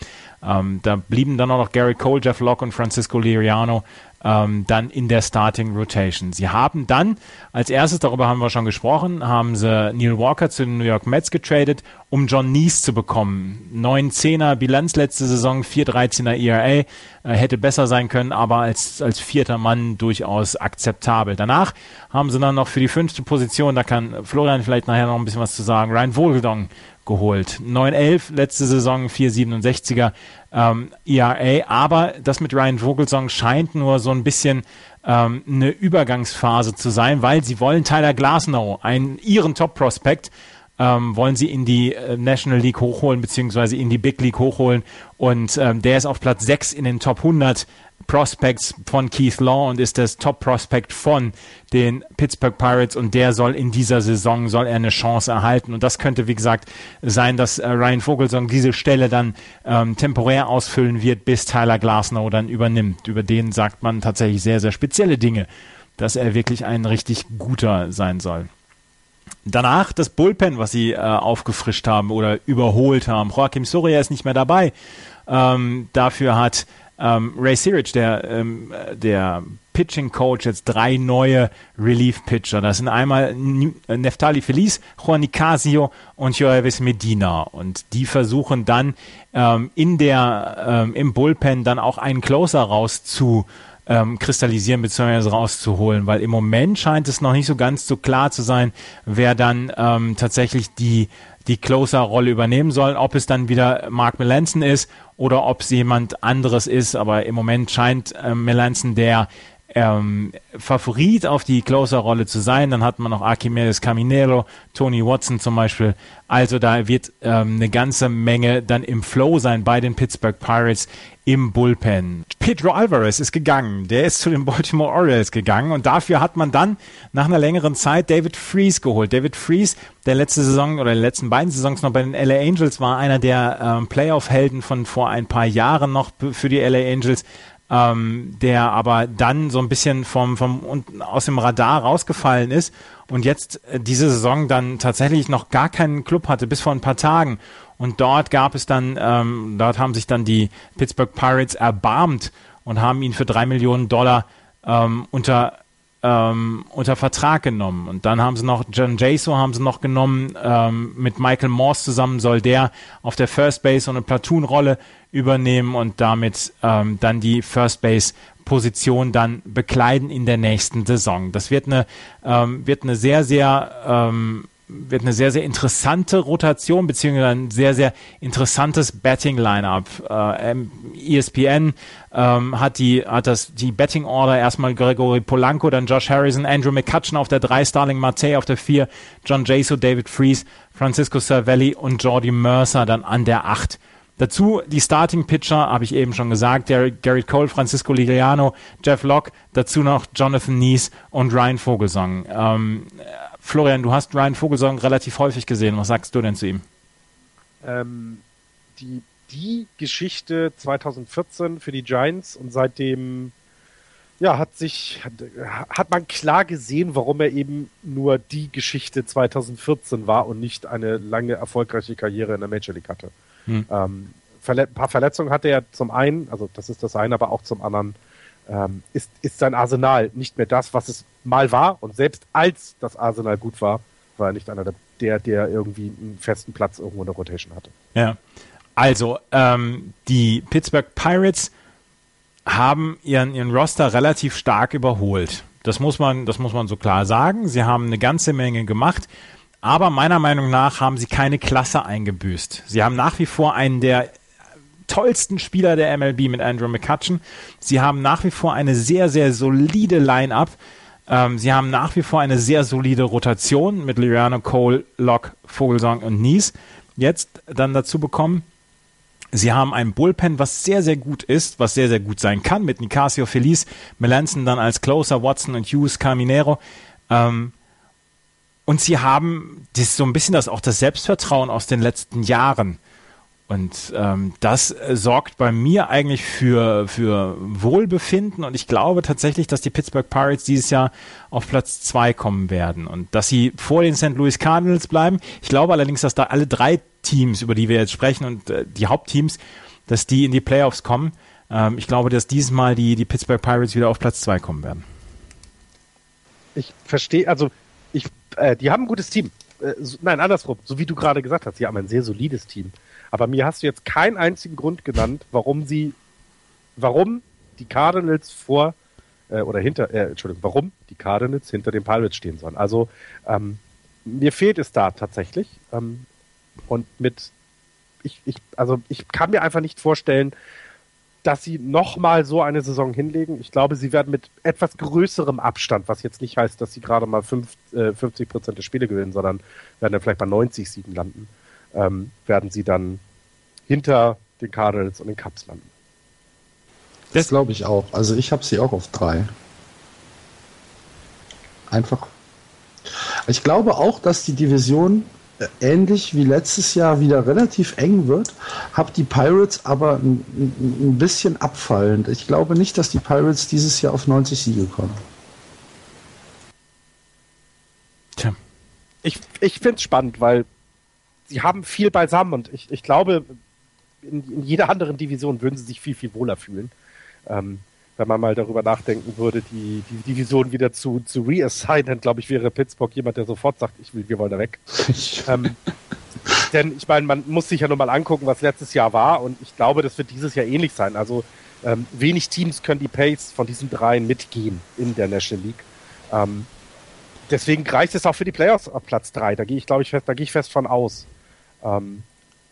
Ähm, da blieben dann auch noch Gary Cole, Jeff Locke und Francisco Liriano ähm, dann in der Starting Rotation. Sie haben dann als erstes, darüber haben wir schon gesprochen, haben sie Neil Walker zu den New York Mets getradet, um John Neese zu bekommen. 9-10er Bilanz letzte Saison, 4-13er ERA, äh, hätte besser sein können, aber als, als vierter Mann durchaus akzeptabel. Danach haben sie dann noch für die fünfte Position, da kann Florian vielleicht nachher noch ein bisschen was zu sagen, Ryan Vogeldong geholt. 9-11, letzte Saison 4,67er ähm, ERA, aber das mit Ryan Vogelsong scheint nur so ein bisschen ähm, eine Übergangsphase zu sein, weil sie wollen Tyler Glasnow, einen ihren Top-Prospect, ähm, wollen sie in die äh, National League hochholen, beziehungsweise in die Big League hochholen. Und ähm, der ist auf Platz 6 in den Top 100 Prospects von Keith Law und ist das Top Prospect von den Pittsburgh Pirates und der soll in dieser Saison soll er eine Chance erhalten und das könnte wie gesagt sein, dass äh, Ryan Vogelsong diese Stelle dann ähm, temporär ausfüllen wird, bis Tyler Glasnow dann übernimmt. Über den sagt man tatsächlich sehr sehr spezielle Dinge, dass er wirklich ein richtig guter sein soll. Danach das Bullpen, was sie äh, aufgefrischt haben oder überholt haben. Joachim Soria ist nicht mehr dabei. Ähm, dafür hat ähm, Ray Sirich, der, ähm, der Pitching Coach, jetzt drei neue Relief Pitcher. Das sind einmal Neftali Feliz, Juan Nicasio und Joavis Medina. Und die versuchen dann ähm, in der, ähm, im Bullpen dann auch einen Closer raus zu ähm, kristallisieren bzw. rauszuholen, weil im Moment scheint es noch nicht so ganz so klar zu sein, wer dann ähm, tatsächlich die die Closer-Rolle übernehmen soll, ob es dann wieder Mark Melanson ist oder ob es jemand anderes ist, aber im Moment scheint äh, Melanson der ähm, Favorit auf die Closer-Rolle zu sein. Dann hat man noch Archimedes Caminero, Tony Watson zum Beispiel. Also da wird ähm, eine ganze Menge dann im Flow sein bei den Pittsburgh Pirates im Bullpen. Pedro Alvarez ist gegangen. Der ist zu den Baltimore Orioles gegangen und dafür hat man dann nach einer längeren Zeit David Freeze geholt. David Freeze, der letzte Saison oder die letzten beiden Saisons noch bei den LA Angels war, einer der ähm, Playoff-Helden von vor ein paar Jahren noch für die LA Angels ähm, der aber dann so ein bisschen vom, vom aus dem Radar rausgefallen ist und jetzt äh, diese Saison dann tatsächlich noch gar keinen Club hatte, bis vor ein paar Tagen. Und dort gab es dann, ähm, dort haben sich dann die Pittsburgh Pirates erbarmt und haben ihn für drei Millionen Dollar ähm, unter ähm, unter Vertrag genommen. Und dann haben sie noch John Jaso haben sie noch genommen. Ähm, mit Michael Morse zusammen soll der auf der First Base so eine Platoon-Rolle übernehmen und damit ähm, dann die First Base Position dann bekleiden in der nächsten Saison. Das wird eine ähm, wird eine sehr sehr ähm, wird eine sehr, sehr interessante Rotation, beziehungsweise ein sehr, sehr interessantes Betting-Line-Up. Äh, ESPN ähm, hat die, hat das, die Betting-Order erstmal Gregory Polanco, dann Josh Harrison, Andrew McCutcheon auf der 3, Starling Mate auf der 4, John Jaso, David Fries, Francisco Cervelli und Jordi Mercer dann an der 8. Dazu die Starting Pitcher, habe ich eben schon gesagt, Garrett Cole, Francisco Liriano, Jeff Locke, dazu noch Jonathan Nies und Ryan Vogelsong. Ähm, Florian, du hast Ryan Vogelsong relativ häufig gesehen. Was sagst du denn zu ihm? Ähm, die, die Geschichte 2014 für die Giants und seitdem ja, hat sich, hat, hat man klar gesehen, warum er eben nur die Geschichte 2014 war und nicht eine lange erfolgreiche Karriere in der Major League hatte. Hm. Ähm, ein paar Verletzungen hatte er zum einen, also das ist das eine, aber auch zum anderen ähm, ist, ist sein Arsenal nicht mehr das, was es mal war. Und selbst als das Arsenal gut war, war er nicht einer der, der irgendwie einen festen Platz irgendwo in der Rotation hatte. Ja. Also, ähm, die Pittsburgh Pirates haben ihren, ihren Roster relativ stark überholt. Das muss man, das muss man so klar sagen. Sie haben eine ganze Menge gemacht. Aber meiner Meinung nach haben sie keine Klasse eingebüßt. Sie haben nach wie vor einen der tollsten Spieler der MLB mit Andrew McCutcheon. Sie haben nach wie vor eine sehr, sehr solide Line-Up. Ähm, sie haben nach wie vor eine sehr solide Rotation mit Liriano, Cole, Locke, Vogelsong und Nies. Jetzt dann dazu bekommen. Sie haben ein Bullpen, was sehr, sehr gut ist, was sehr, sehr gut sein kann, mit Nicasio Feliz, Melanson dann als Closer, Watson und Hughes Caminero. Ähm, und sie haben das so ein bisschen das auch das Selbstvertrauen aus den letzten Jahren. Und ähm, das äh, sorgt bei mir eigentlich für, für Wohlbefinden und ich glaube tatsächlich, dass die Pittsburgh Pirates dieses Jahr auf Platz zwei kommen werden und dass sie vor den St. Louis Cardinals bleiben. Ich glaube allerdings, dass da alle drei Teams, über die wir jetzt sprechen und äh, die Hauptteams, dass die in die Playoffs kommen. Ähm, ich glaube, dass dieses Mal die, die Pittsburgh Pirates wieder auf Platz zwei kommen werden. Ich verstehe, also äh, die haben ein gutes Team. Äh, so, nein, andersrum, so wie du gerade gesagt hast, sie haben ein sehr solides Team. Aber mir hast du jetzt keinen einzigen Grund genannt, warum sie, warum die Cardinals vor äh, oder hinter, äh, Entschuldigung, warum die Cardinals hinter den Pirates stehen sollen. Also ähm, mir fehlt es da tatsächlich. Ähm, und mit, ich, ich, also ich kann mir einfach nicht vorstellen, dass sie nochmal so eine Saison hinlegen. Ich glaube, sie werden mit etwas größerem Abstand, was jetzt nicht heißt, dass sie gerade mal fünf, äh, 50 Prozent der Spiele gewinnen, sondern werden dann vielleicht bei 90 Siegen landen ähm, werden sie dann hinter den Cardinals und den Cubs landen. Das glaube ich auch. Also ich habe sie auch auf drei. Einfach. Ich glaube auch, dass die Division ähnlich wie letztes Jahr wieder relativ eng wird. Hab die Pirates aber ein, ein bisschen abfallend. Ich glaube nicht, dass die Pirates dieses Jahr auf 90 Siege kommen. Tja. Ich, ich finde es spannend, weil sie haben viel beisammen und ich, ich glaube, in, in jeder anderen Division würden sie sich viel, viel wohler fühlen. Ähm, wenn man mal darüber nachdenken würde, die, die Division wieder zu, zu reassignen, glaube ich, wäre Pittsburgh jemand, der sofort sagt, ich will, wir wollen da weg. ähm, denn ich meine, man muss sich ja nur mal angucken, was letztes Jahr war und ich glaube, das wird dieses Jahr ähnlich sein. Also ähm, wenig Teams können die Pace von diesen dreien mitgehen in der National League. Ähm, deswegen reicht es auch für die Playoffs auf Platz drei. Da gehe ich, glaube ich, fest, da gehe ich fest von aus. Ähm,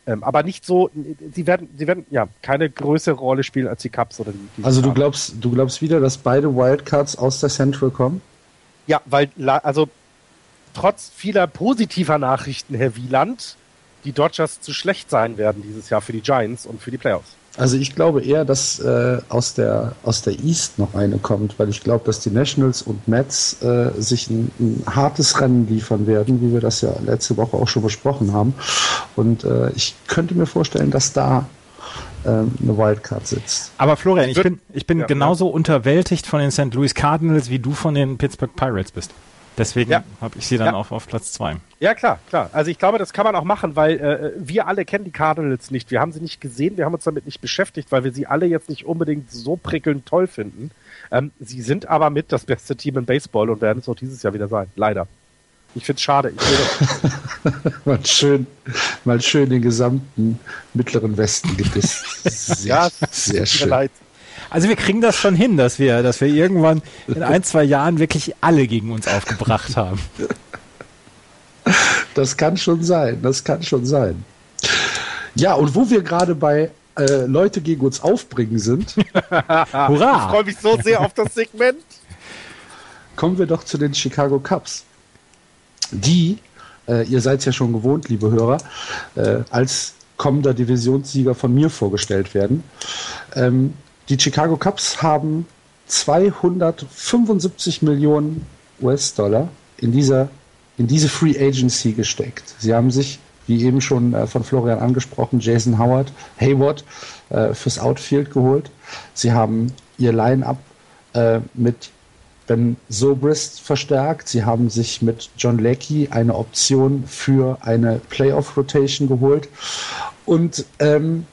Ähm, aber nicht so, sie werden, sie werden ja keine größere Rolle spielen als die Cubs oder die. die also du glaubst, du glaubst wieder, dass beide Wildcards aus der Central kommen? Ja, weil also trotz vieler positiver Nachrichten, Herr Wieland, die Dodgers zu schlecht sein werden dieses Jahr für die Giants und für die Playoffs. Also ich glaube eher, dass äh, aus, der, aus der East noch eine kommt, weil ich glaube, dass die Nationals und Mets äh, sich ein, ein, hartes Rennen liefern werden, wie wir das ja letzte Woche auch schon besprochen haben. Und äh, ich könnte mir vorstellen, dass da ähm, eine Wildcard sitzt. Aber Florian, ich bin, ich bin ja, genauso ja. unterwältigt von den St. Louis Cardinals, wie du von den Pittsburgh Pirates bist. Deswegen ja. habe ich sie dann ja. auf, auf Platz zwei. Ja, klar, klar. Also ich glaube, das kann man auch machen, weil äh, wir alle kennen die Cardinals nicht. Wir haben sie nicht gesehen, wir haben uns damit nicht beschäftigt, weil wir sie alle jetzt nicht unbedingt so prickelnd toll finden. Ähm, sie sind aber mit das beste Team im Baseball und werden es auch dieses Jahr wieder sein. Leider. Ich finde es schade. Ich mal, schön, mal schön den gesamten mittleren Westen gebissen. Sehr, ja, sehr schön. Leid. Also wir kriegen das schon hin, dass wir, dass wir irgendwann in ein, zwei Jahren wirklich alle gegen uns aufgebracht haben. Das kann schon sein, das kann schon sein. Ja, und wo wir gerade bei äh, Leute gegen uns aufbringen sind. Hurra! Ich freue mich so sehr auf das Segment. Kommen wir doch zu den Chicago Cubs. Die, äh, ihr seid ja schon gewohnt, liebe Hörer, äh, als kommender Divisionssieger von mir vorgestellt werden. Ähm, die Chicago Cubs haben 275 Millionen US-Dollar in, in diese Free Agency gesteckt. Sie haben sich, wie eben schon äh, von Florian angesprochen, Jason Howard, Hayward äh, fürs Outfield geholt. Sie haben ihr Line-up äh, mit Ben Sobrist verstärkt. Sie haben sich mit John Leckie eine Option für eine Playoff-Rotation geholt. Und ähm,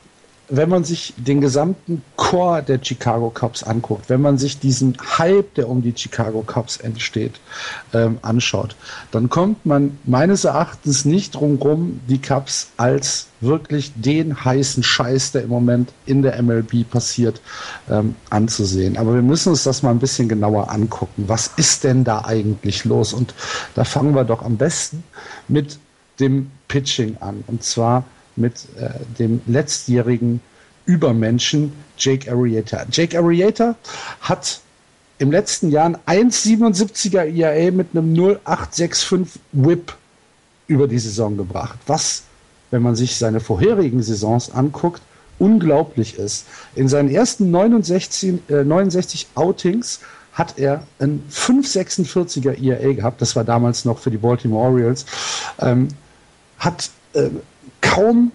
wenn man sich den gesamten Core der Chicago Cubs anguckt, wenn man sich diesen Hype, der um die Chicago Cubs entsteht, ähm, anschaut, dann kommt man meines Erachtens nicht drum rum, die Cubs als wirklich den heißen Scheiß, der im Moment in der MLB passiert, ähm, anzusehen. Aber wir müssen uns das mal ein bisschen genauer angucken. Was ist denn da eigentlich los? Und da fangen wir doch am besten mit dem Pitching an. Und zwar mit äh, dem letztjährigen Übermenschen Jake Arrieta. Jake Arrieta hat im letzten Jahr ein 1,77er ERA mit einem 0,865 Whip über die Saison gebracht. Was, wenn man sich seine vorherigen Saisons anguckt, unglaublich ist. In seinen ersten 69, äh, 69 Outings hat er ein 5,46er ERA gehabt. Das war damals noch für die Baltimore Orioles. Ähm, hat äh, kaum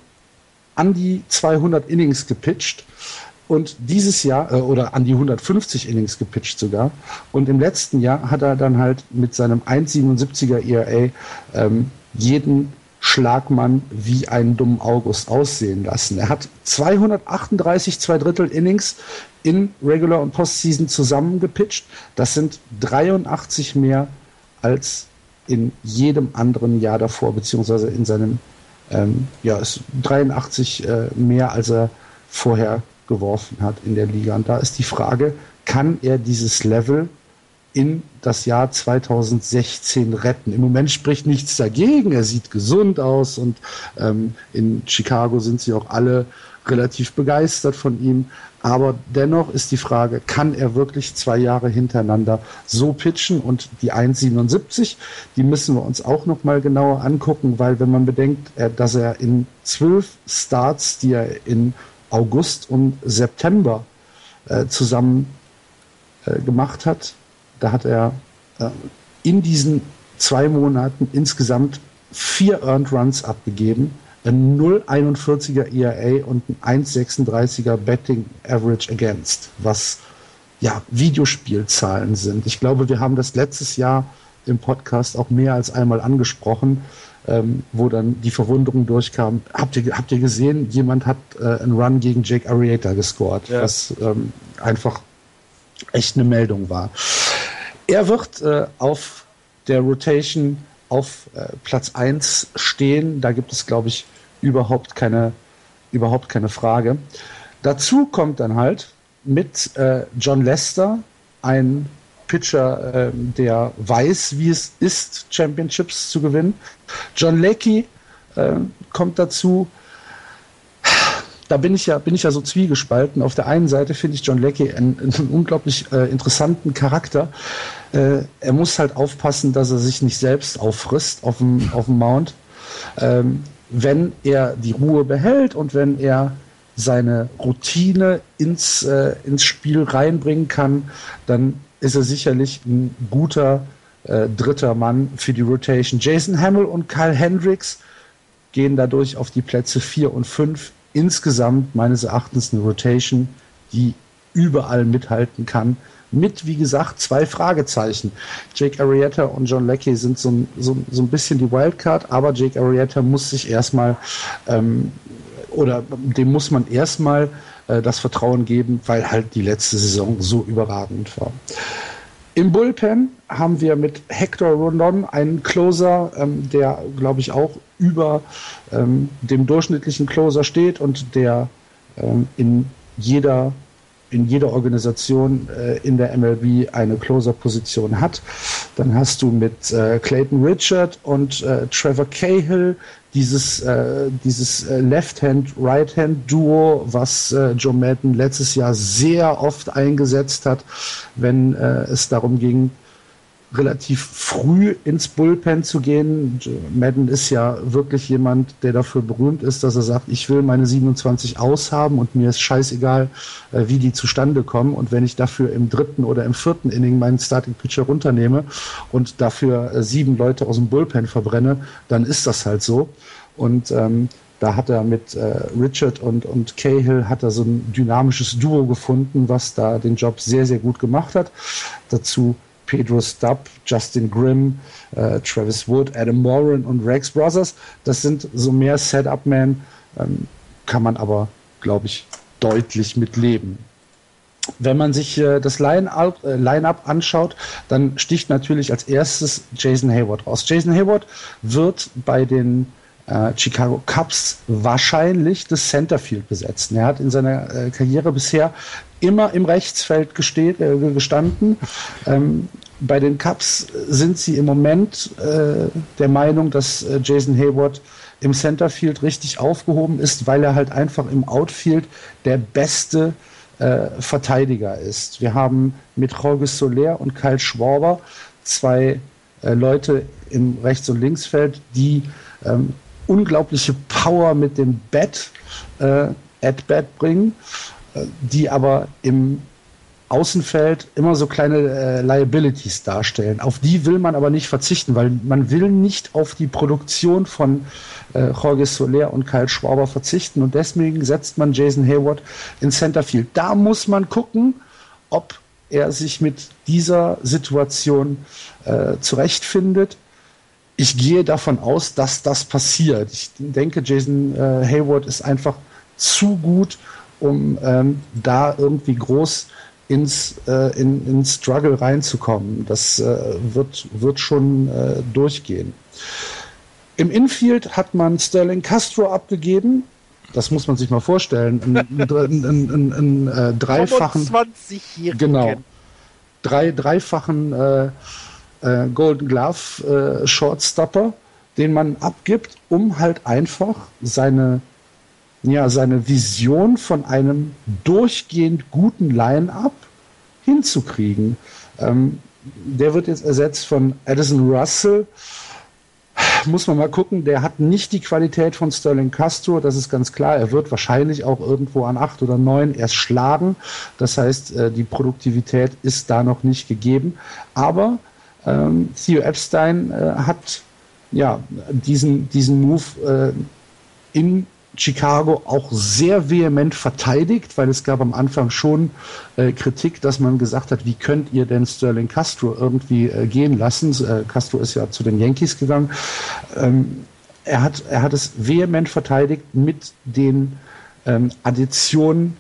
an die 200 Innings gepitcht und dieses Jahr, äh, oder an die 150 Innings gepitcht sogar. Und im letzten Jahr hat er dann halt mit seinem 1,77er ERA ähm, jeden Schlagmann wie einen dummen August aussehen lassen. Er hat 238 zwei Drittel Innings in Regular und Postseason zusammengepitcht. Das sind 83 mehr als in jedem anderen Jahr davor, beziehungsweise in seinem ähm, ja, ist 83 äh, mehr, als er vorher geworfen hat in der Liga. Und da ist die Frage, kann er dieses Level in das Jahr 2016 retten. Im Moment spricht nichts dagegen. Er sieht gesund aus und ähm, in Chicago sind sie auch alle relativ begeistert von ihm. Aber dennoch ist die Frage, kann er wirklich zwei Jahre hintereinander so pitchen? Und die 1,77, die müssen wir uns auch noch mal genauer angucken, weil wenn man bedenkt, äh, dass er in zwölf Starts, die er in August und September äh, zusammen äh, gemacht hat, da hat er äh, in diesen zwei Monaten insgesamt vier Earned Runs abgegeben ein 0,41er ERA und ein 1,36er Betting Average Against, was ja Videospielzahlen sind. Ich glaube, wir haben das letztes Jahr im Podcast auch mehr als einmal angesprochen, ähm, wo dann die Verwunderung durchkam. Habt ihr, habt ihr gesehen, jemand hat äh, einen Run gegen Jake Arrieta gescored, ja. was ähm, einfach echt eine Meldung war. Er wird äh, auf der Rotation auf äh, Platz 1 stehen. Da gibt es, glaube ich, überhaupt keine, überhaupt keine Frage. Dazu kommt dann halt mit äh, John Lester ein Pitcher, äh, der weiß, wie es ist, Championships zu gewinnen. John Leckie äh, kommt dazu. da bin ich ja, bin ich ja so zwiegespalten. Auf der einen Seite finde ich John Leckie einen, einen unglaublich äh, interessanten Charakter. Äh, er muss halt aufpassen, dass er sich nicht selbst auffrisst auf dem, auf dem Mount. Ähm, wenn er die Ruhe behält und wenn er seine Routine ins, äh, ins Spiel reinbringen kann, dann ist er sicherlich ein guter äh, dritter Mann für die Rotation. Jason Hamill und Kyle Hendricks gehen dadurch auf die Plätze 4 und 5. Insgesamt meines Erachtens eine Rotation, die überall mithalten kann. Mit, wie gesagt, zwei Fragezeichen. Jake Arrieta und John Leckie sind so, so, so ein bisschen die Wildcard, aber Jake Arrieta muss sich erstmal ähm, oder dem muss man erstmal äh, das Vertrauen geben, weil halt die letzte Saison so überragend war. Im Bullpen haben wir mit Hector Rondon einen Closer, ähm, der, glaube ich, auch über ähm, dem durchschnittlichen Closer steht und der ähm, in jeder in jeder Organisation äh, in der MLB eine Closer-Position hat. Dann hast du mit äh, Clayton Richard und äh, Trevor Cahill dieses, äh, dieses äh, Left-Hand, Right-Hand-Duo, was äh, Joe Madden letztes Jahr sehr oft eingesetzt hat, wenn äh, es darum ging, relativ früh ins Bullpen zu gehen. Madden ist ja wirklich jemand, der dafür berühmt ist, dass er sagt, ich will meine 27 aushaben und mir ist scheißegal, äh, wie die zustande kommen. Und wenn ich dafür im dritten oder im vierten Inning meinen Starting Pitcher runternehme und dafür äh, sieben Leute aus dem Bullpen verbrenne, dann ist das halt so. Und ähm, da hat er mit äh, Richard und, und Cahill hat er so ein dynamisches Duo gefunden, was da den Job sehr, sehr gut gemacht hat. Dazu Pedro Stubb, Justin Grimm, äh, Travis Wood, Adam Moran und Rex Brothers. Das sind so mehr Setup-Man, ähm, kann man aber, glaube ich, deutlich mit leben. Wenn man sich äh, das Line-Up äh, Line anschaut, dann sticht natürlich als erstes Jason Hayward raus. Jason Hayward wird bei den äh, Chicago Cubs wahrscheinlich das Centerfield besetzen. Er hat in seiner äh, Karriere bisher immer im Rechtsfeld gesteht, äh, gestanden. Ähm, bei den Cubs sind sie im Moment äh, der Meinung, dass äh, Jason Hayward im Centerfield richtig aufgehoben ist, weil er halt einfach im Outfield der beste äh, Verteidiger ist. Wir haben mit Jorge Soler und Kyle Schwarber zwei äh, Leute im Rechts- und Linksfeld, die ähm, unglaubliche Power mit dem Bat, äh, At-Bat bringen, äh, die aber im Außenfeld immer so kleine äh, Liabilities darstellen. Auf die will man aber nicht verzichten, weil man will nicht auf die Produktion von äh, Jorge Soler und Kyle Schwaber verzichten und deswegen setzt man Jason Hayward in Centerfield. Da muss man gucken, ob er sich mit dieser Situation äh, zurechtfindet ich gehe davon aus, dass das passiert. Ich denke, Jason äh, Hayward ist einfach zu gut, um ähm, da irgendwie groß ins, äh, in, in Struggle reinzukommen. Das äh, wird, wird schon äh, durchgehen. Im Infield hat man Sterling Castro abgegeben. Das muss man sich mal vorstellen. Einen, äh, dreifachen. 25 Genau. Drei, dreifachen äh, Golden Glove äh, Shortstopper, den man abgibt, um halt einfach seine, ja, seine Vision von einem durchgehend guten Line-up hinzukriegen. Ähm, der wird jetzt ersetzt von Addison Russell. Muss man mal gucken, der hat nicht die Qualität von Sterling Castro, das ist ganz klar. Er wird wahrscheinlich auch irgendwo an acht oder neun erst schlagen. Das heißt, äh, die Produktivität ist da noch nicht gegeben. Aber ähm, Theo Epstein äh, hat ja diesen, diesen Move äh, in Chicago auch sehr vehement verteidigt, weil es gab am Anfang schon äh, Kritik, dass man gesagt hat, wie könnt ihr denn Sterling Castro irgendwie äh, gehen lassen? Äh, Castro ist ja zu den Yankees gegangen. Ähm, er, hat, er hat es vehement verteidigt mit den ähm, Additionen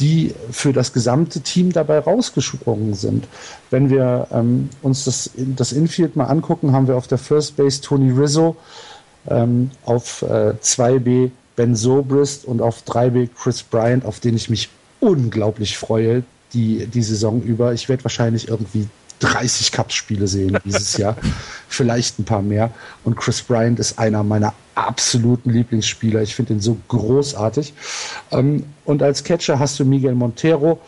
die für das gesamte Team dabei rausgesprungen sind. Wenn wir ähm, uns das, das Infield mal angucken, haben wir auf der First Base Tony Rizzo, ähm, auf äh, 2B Ben Sobrist und auf 3B Chris Bryant, auf den ich mich unglaublich freue, die, die Saison über. Ich werde wahrscheinlich irgendwie 30 Cups-Spiele sehen dieses Jahr. Vielleicht ein paar mehr. Und Chris Bryant ist einer meiner absoluten Lieblingsspieler. Ich finde ihn so großartig. Ähm, und als Catcher hast du Miguel Montero,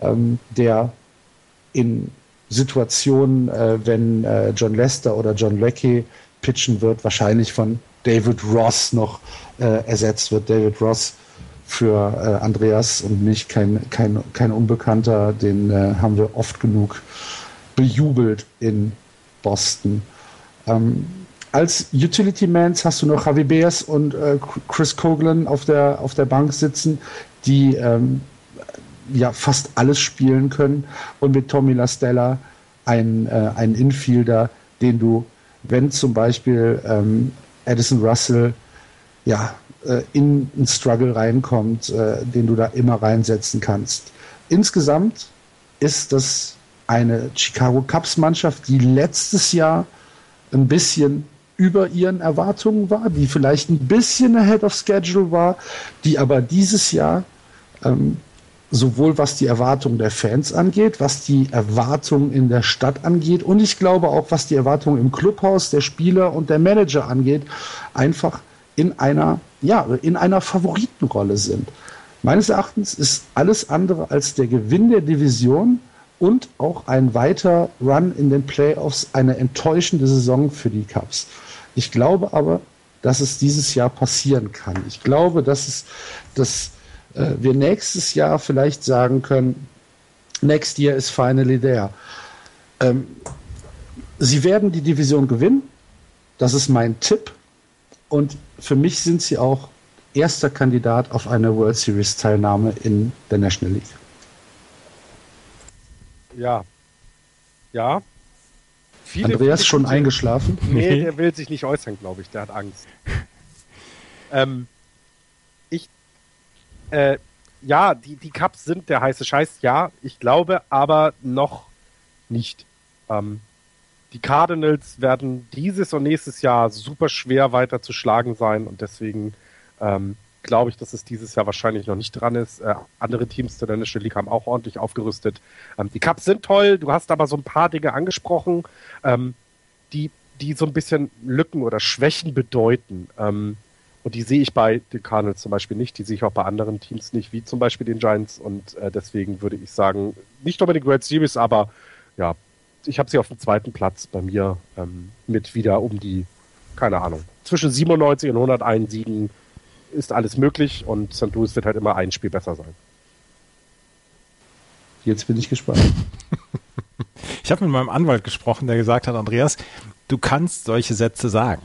ähm, der in Situationen, äh, wenn äh, John Lester oder John Leckie pitchen wird, wahrscheinlich von David Ross noch äh, ersetzt wird. David Ross für äh, Andreas und mich kein, kein, kein Unbekannter, den äh, haben wir oft genug bejubelt in Boston. Ähm, als Utility Mans hast du noch Javi Beers und äh, Chris Coughlin auf der, auf der Bank sitzen, die ähm, ja fast alles spielen können. Und mit Tommy LaStella ein, äh, ein Infielder, den du, wenn zum Beispiel ähm, Addison Russell ja, äh, in einen Struggle reinkommt, äh, den du da immer reinsetzen kannst. Insgesamt ist das eine Chicago Cubs Mannschaft, die letztes Jahr ein bisschen über ihren Erwartungen war, die vielleicht ein bisschen ahead of schedule war, die aber dieses Jahr ähm, sowohl was die Erwartungen der Fans angeht, was die Erwartungen in der Stadt angeht und ich glaube auch, was die Erwartungen im Clubhaus der Spieler und der Manager angeht, einfach in einer, ja, in einer Favoritenrolle sind. Meines Erachtens ist alles andere als der Gewinn der Division und auch ein weiter Run in den Playoffs eine enttäuschende Saison für die Cubs. Ich glaube aber, dass es dieses Jahr passieren kann. Ich glaube, dass es, dass äh, wir nächstes Jahr vielleicht sagen können, next year is finally there. Ähm, sie werden die Division gewinnen. Das ist mein Tipp. Und für mich sind sie auch erster Kandidat auf eine World Series Teilnahme in der National League. Ja. Ja. Viele, Andreas schon eingeschlafen? Nee, der will sich nicht äußern, glaube ich. Der hat Angst. ähm, ich, äh, ja, die, die Cups sind der heiße Scheiß, ja, ich glaube, aber noch nicht. Ähm, die Cardinals werden dieses und nächstes Jahr super schwer weiter zu schlagen sein und deswegen ähm, glaube ich, dass es dieses Jahr wahrscheinlich noch nicht dran ist. Äh, andere Teams der National League haben auch ordentlich aufgerüstet. Ähm, die Cups sind toll, du hast aber so ein paar Dinge angesprochen, ähm, die, die so ein bisschen Lücken oder Schwächen bedeuten. Ähm, und die sehe ich bei den Cardinals zum Beispiel nicht, die sehe ich auch bei anderen Teams nicht, wie zum Beispiel den Giants. Und äh, deswegen würde ich sagen, nicht unbedingt World Series, aber ja, ich habe sie auf dem zweiten Platz bei mir ähm, mit wieder um die, keine Ahnung, zwischen 97 und 101 Siegen ist alles möglich und St. Louis wird halt immer ein Spiel besser sein. Jetzt bin ich gespannt. ich habe mit meinem Anwalt gesprochen, der gesagt hat, Andreas, du kannst solche Sätze sagen.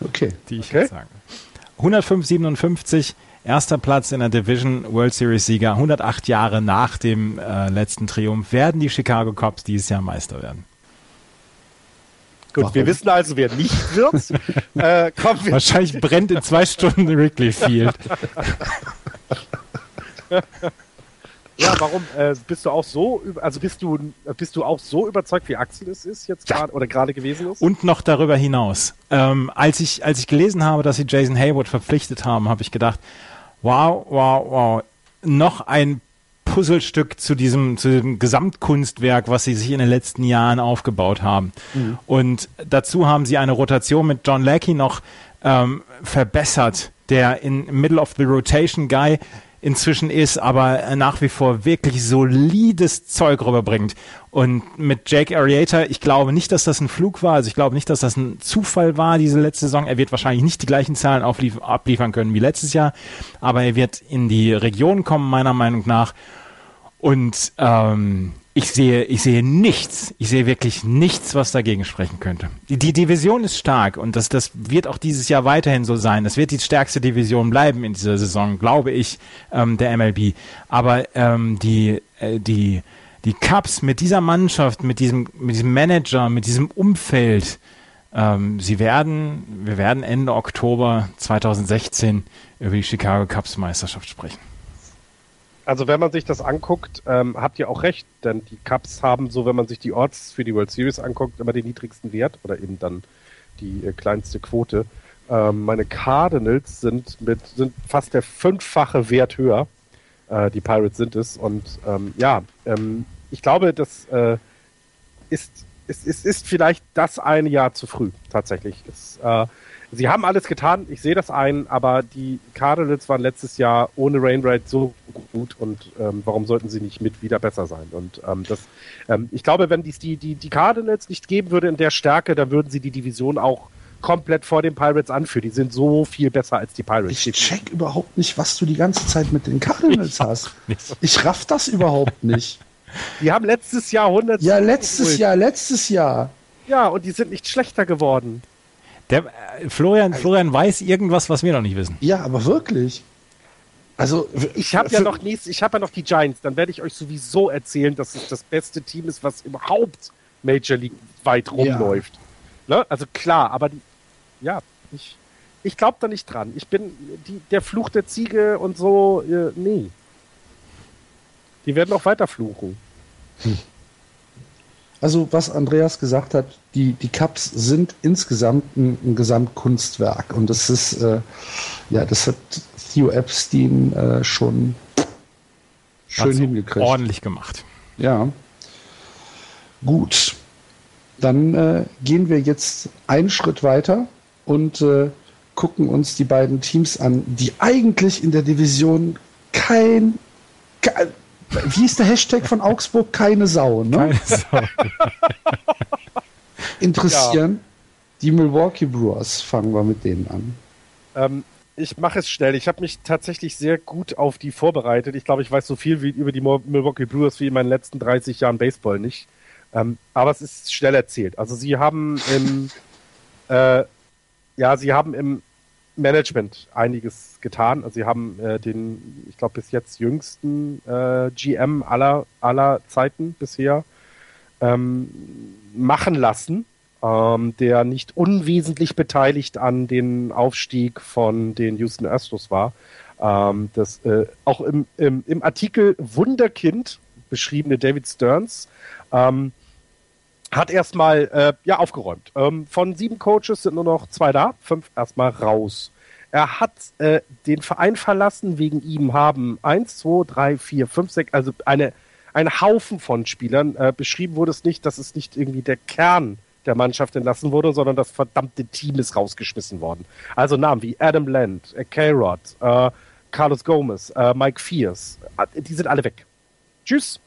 Okay. Die ich okay. jetzt sage. 105, 57, erster Platz in der Division World Series Sieger, 108 Jahre nach dem äh, letzten Triumph, werden die Chicago Cubs dieses Jahr Meister werden. Gut, Warum? wir wissen also, wer nicht wird. äh, komm, wir Wahrscheinlich brennt in zwei Stunden Wrigley Field. ja, warum äh, bist du auch so, also bist du, bist du auch so überzeugt, wie Axel es ist jetzt gerade oder gerade gewesen ist? Und noch darüber hinaus. Ähm, als ich, als ich gelesen habe, dass sie Jason Hayward verpflichtet haben, habe ich gedacht, wow, wow, wow, noch ein Puzzlestück zu diesem, zu diesem Gesamtkunstwerk, was sie sich in den letzten Jahren aufgebaut haben. Mhm. Und dazu haben sie eine Rotation mit John Lackey noch ähm, verbessert, der in Middle of the Rotation Guy inzwischen ist, aber nach wie vor wirklich solides Zeug rüberbringt. Und mit Jake Arrieta, ich glaube nicht, dass das ein Flug war, also ich glaube nicht, dass das ein Zufall war, diese letzte Saison. Er wird wahrscheinlich nicht die gleichen Zahlen abliefern können wie letztes Jahr, aber er wird in die Region kommen, meiner Meinung nach. Und ähm, ich sehe, ich sehe nichts, ich sehe wirklich nichts, was dagegen sprechen könnte. Die, die Division ist stark und das, das wird auch dieses Jahr weiterhin so sein. Das wird die stärkste Division bleiben in dieser Saison, glaube ich, ähm, der MLB. Aber ähm, die, äh, die, die Cups mit dieser Mannschaft, mit diesem, mit diesem Manager, mit diesem Umfeld, ähm, sie werden, wir werden Ende Oktober 2016 über die Chicago Cups Meisterschaft sprechen. Also wenn man sich das anguckt, ähm, habt ihr auch recht, denn die Cups haben so, wenn man sich die Orts für die World Series anguckt, immer den niedrigsten Wert oder eben dann die äh, kleinste Quote. Ähm, meine Cardinals sind mit sind fast der fünffache Wert höher. Äh, die Pirates sind es und ähm, ja, ähm, ich glaube, dass äh, ist, ist, ist, ist vielleicht das eine Jahr zu früh, tatsächlich. Es, äh, sie haben alles getan, ich sehe das ein, aber die Cardinals waren letztes Jahr ohne Rainrate so gut und ähm, warum sollten sie nicht mit wieder besser sein? Und ähm, das, ähm, ich glaube, wenn dies die, die, die Cardinals nicht geben würde in der Stärke, dann würden sie die Division auch komplett vor den Pirates anführen. Die sind so viel besser als die Pirates. Ich check überhaupt nicht, was du die ganze Zeit mit den Cardinals hast. Ich raff das überhaupt nicht. Die haben letztes Jahr 100 Ja, letztes Jahr, letztes Jahr. Ja, und die sind nicht schlechter geworden. Der, äh, Florian, Florian weiß irgendwas, was wir noch nicht wissen. Ja, aber wirklich. Also ich habe ja noch nächst, ich habe ja noch die Giants. Dann werde ich euch sowieso erzählen, dass es das beste Team ist, was überhaupt Major League weit rumläuft. Ja. Ne? Also klar, aber die, ja, ich, ich glaube da nicht dran. Ich bin die, der Fluch der Ziege und so, äh, nee. Die werden auch weiter fluchen. Hm. Also was Andreas gesagt hat, die, die Cups sind insgesamt ein, ein Gesamtkunstwerk und das ist, äh, ja, das hat Theo Epstein äh, schon schön Hat's hingekriegt. Ordentlich gemacht. Ja. Gut. Dann äh, gehen wir jetzt einen Schritt weiter und äh, gucken uns die beiden Teams an, die eigentlich in der Division kein, kein wie ist der Hashtag von Augsburg? Keine Sau, ne? Keine Sau. Interessieren. Ja. Die Milwaukee Brewers, fangen wir mit denen an. Ähm, ich mache es schnell. Ich habe mich tatsächlich sehr gut auf die vorbereitet. Ich glaube, ich weiß so viel wie über die Milwaukee Brewers wie in meinen letzten 30 Jahren Baseball nicht. Ähm, aber es ist schnell erzählt. Also sie haben im äh, ja, sie haben im Management einiges getan. Also sie haben äh, den, ich glaube, bis jetzt jüngsten äh, GM aller, aller Zeiten bisher ähm, machen lassen, ähm, der nicht unwesentlich beteiligt an den Aufstieg von den Houston Astros war. Ähm, das äh, auch im, im, im Artikel Wunderkind beschriebene David Stearns ähm, hat erstmal äh, ja aufgeräumt. Ähm, von sieben Coaches sind nur noch zwei da, fünf erstmal raus. Er hat äh, den Verein verlassen, wegen ihm haben eins, zwei, drei, vier, fünf, sechs, also eine ein Haufen von Spielern. Äh, beschrieben wurde es nicht, dass es nicht irgendwie der Kern der Mannschaft entlassen wurde, sondern das verdammte Team ist rausgeschmissen worden. Also Namen wie Adam Land, äh, K-Rod, äh, Carlos Gomez, äh, Mike Fierce, äh, die sind alle weg. Tschüss.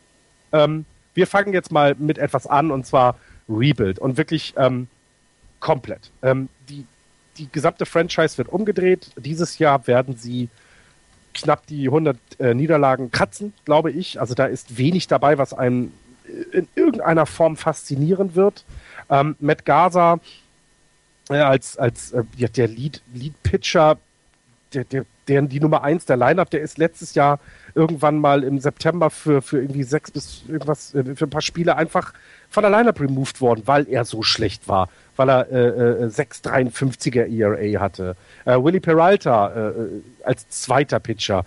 Ähm, wir fangen jetzt mal mit etwas an und zwar Rebuild und wirklich ähm, komplett. Ähm, die, die gesamte Franchise wird umgedreht. Dieses Jahr werden sie knapp die 100 äh, Niederlagen kratzen, glaube ich. Also da ist wenig dabei, was einen in irgendeiner Form faszinieren wird. Ähm, Matt Gaza äh, als, als äh, der Lead, Lead Pitcher, der, der, der die Nummer eins der Lineup, der ist letztes Jahr irgendwann mal im September für, für irgendwie sechs bis irgendwas, äh, für ein paar Spiele einfach von der Lineup removed worden, weil er so schlecht war, weil er äh, äh, 6,53er ERA hatte. Äh, Willie Peralta äh, äh, als zweiter Pitcher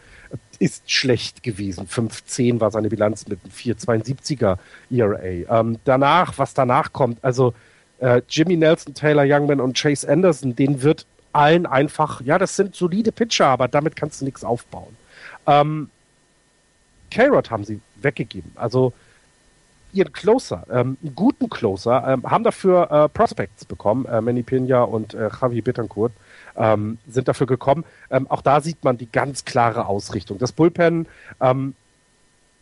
ist schlecht gewesen. 5,10 war seine Bilanz mit 4,72er ERA. Ähm, danach, was danach kommt, also äh, Jimmy Nelson, Taylor Youngman und Chase Anderson, denen wird allen einfach, ja, das sind solide Pitcher, aber damit kannst du nichts aufbauen. Ähm, K-Rod haben sie weggegeben. Also ihren Closer, ähm, einen guten Closer, ähm, haben dafür äh, Prospects bekommen. Äh, Manny Pena und äh, Javi Bittencourt ähm, sind dafür gekommen. Ähm, auch da sieht man die ganz klare Ausrichtung. Das Bullpen ähm,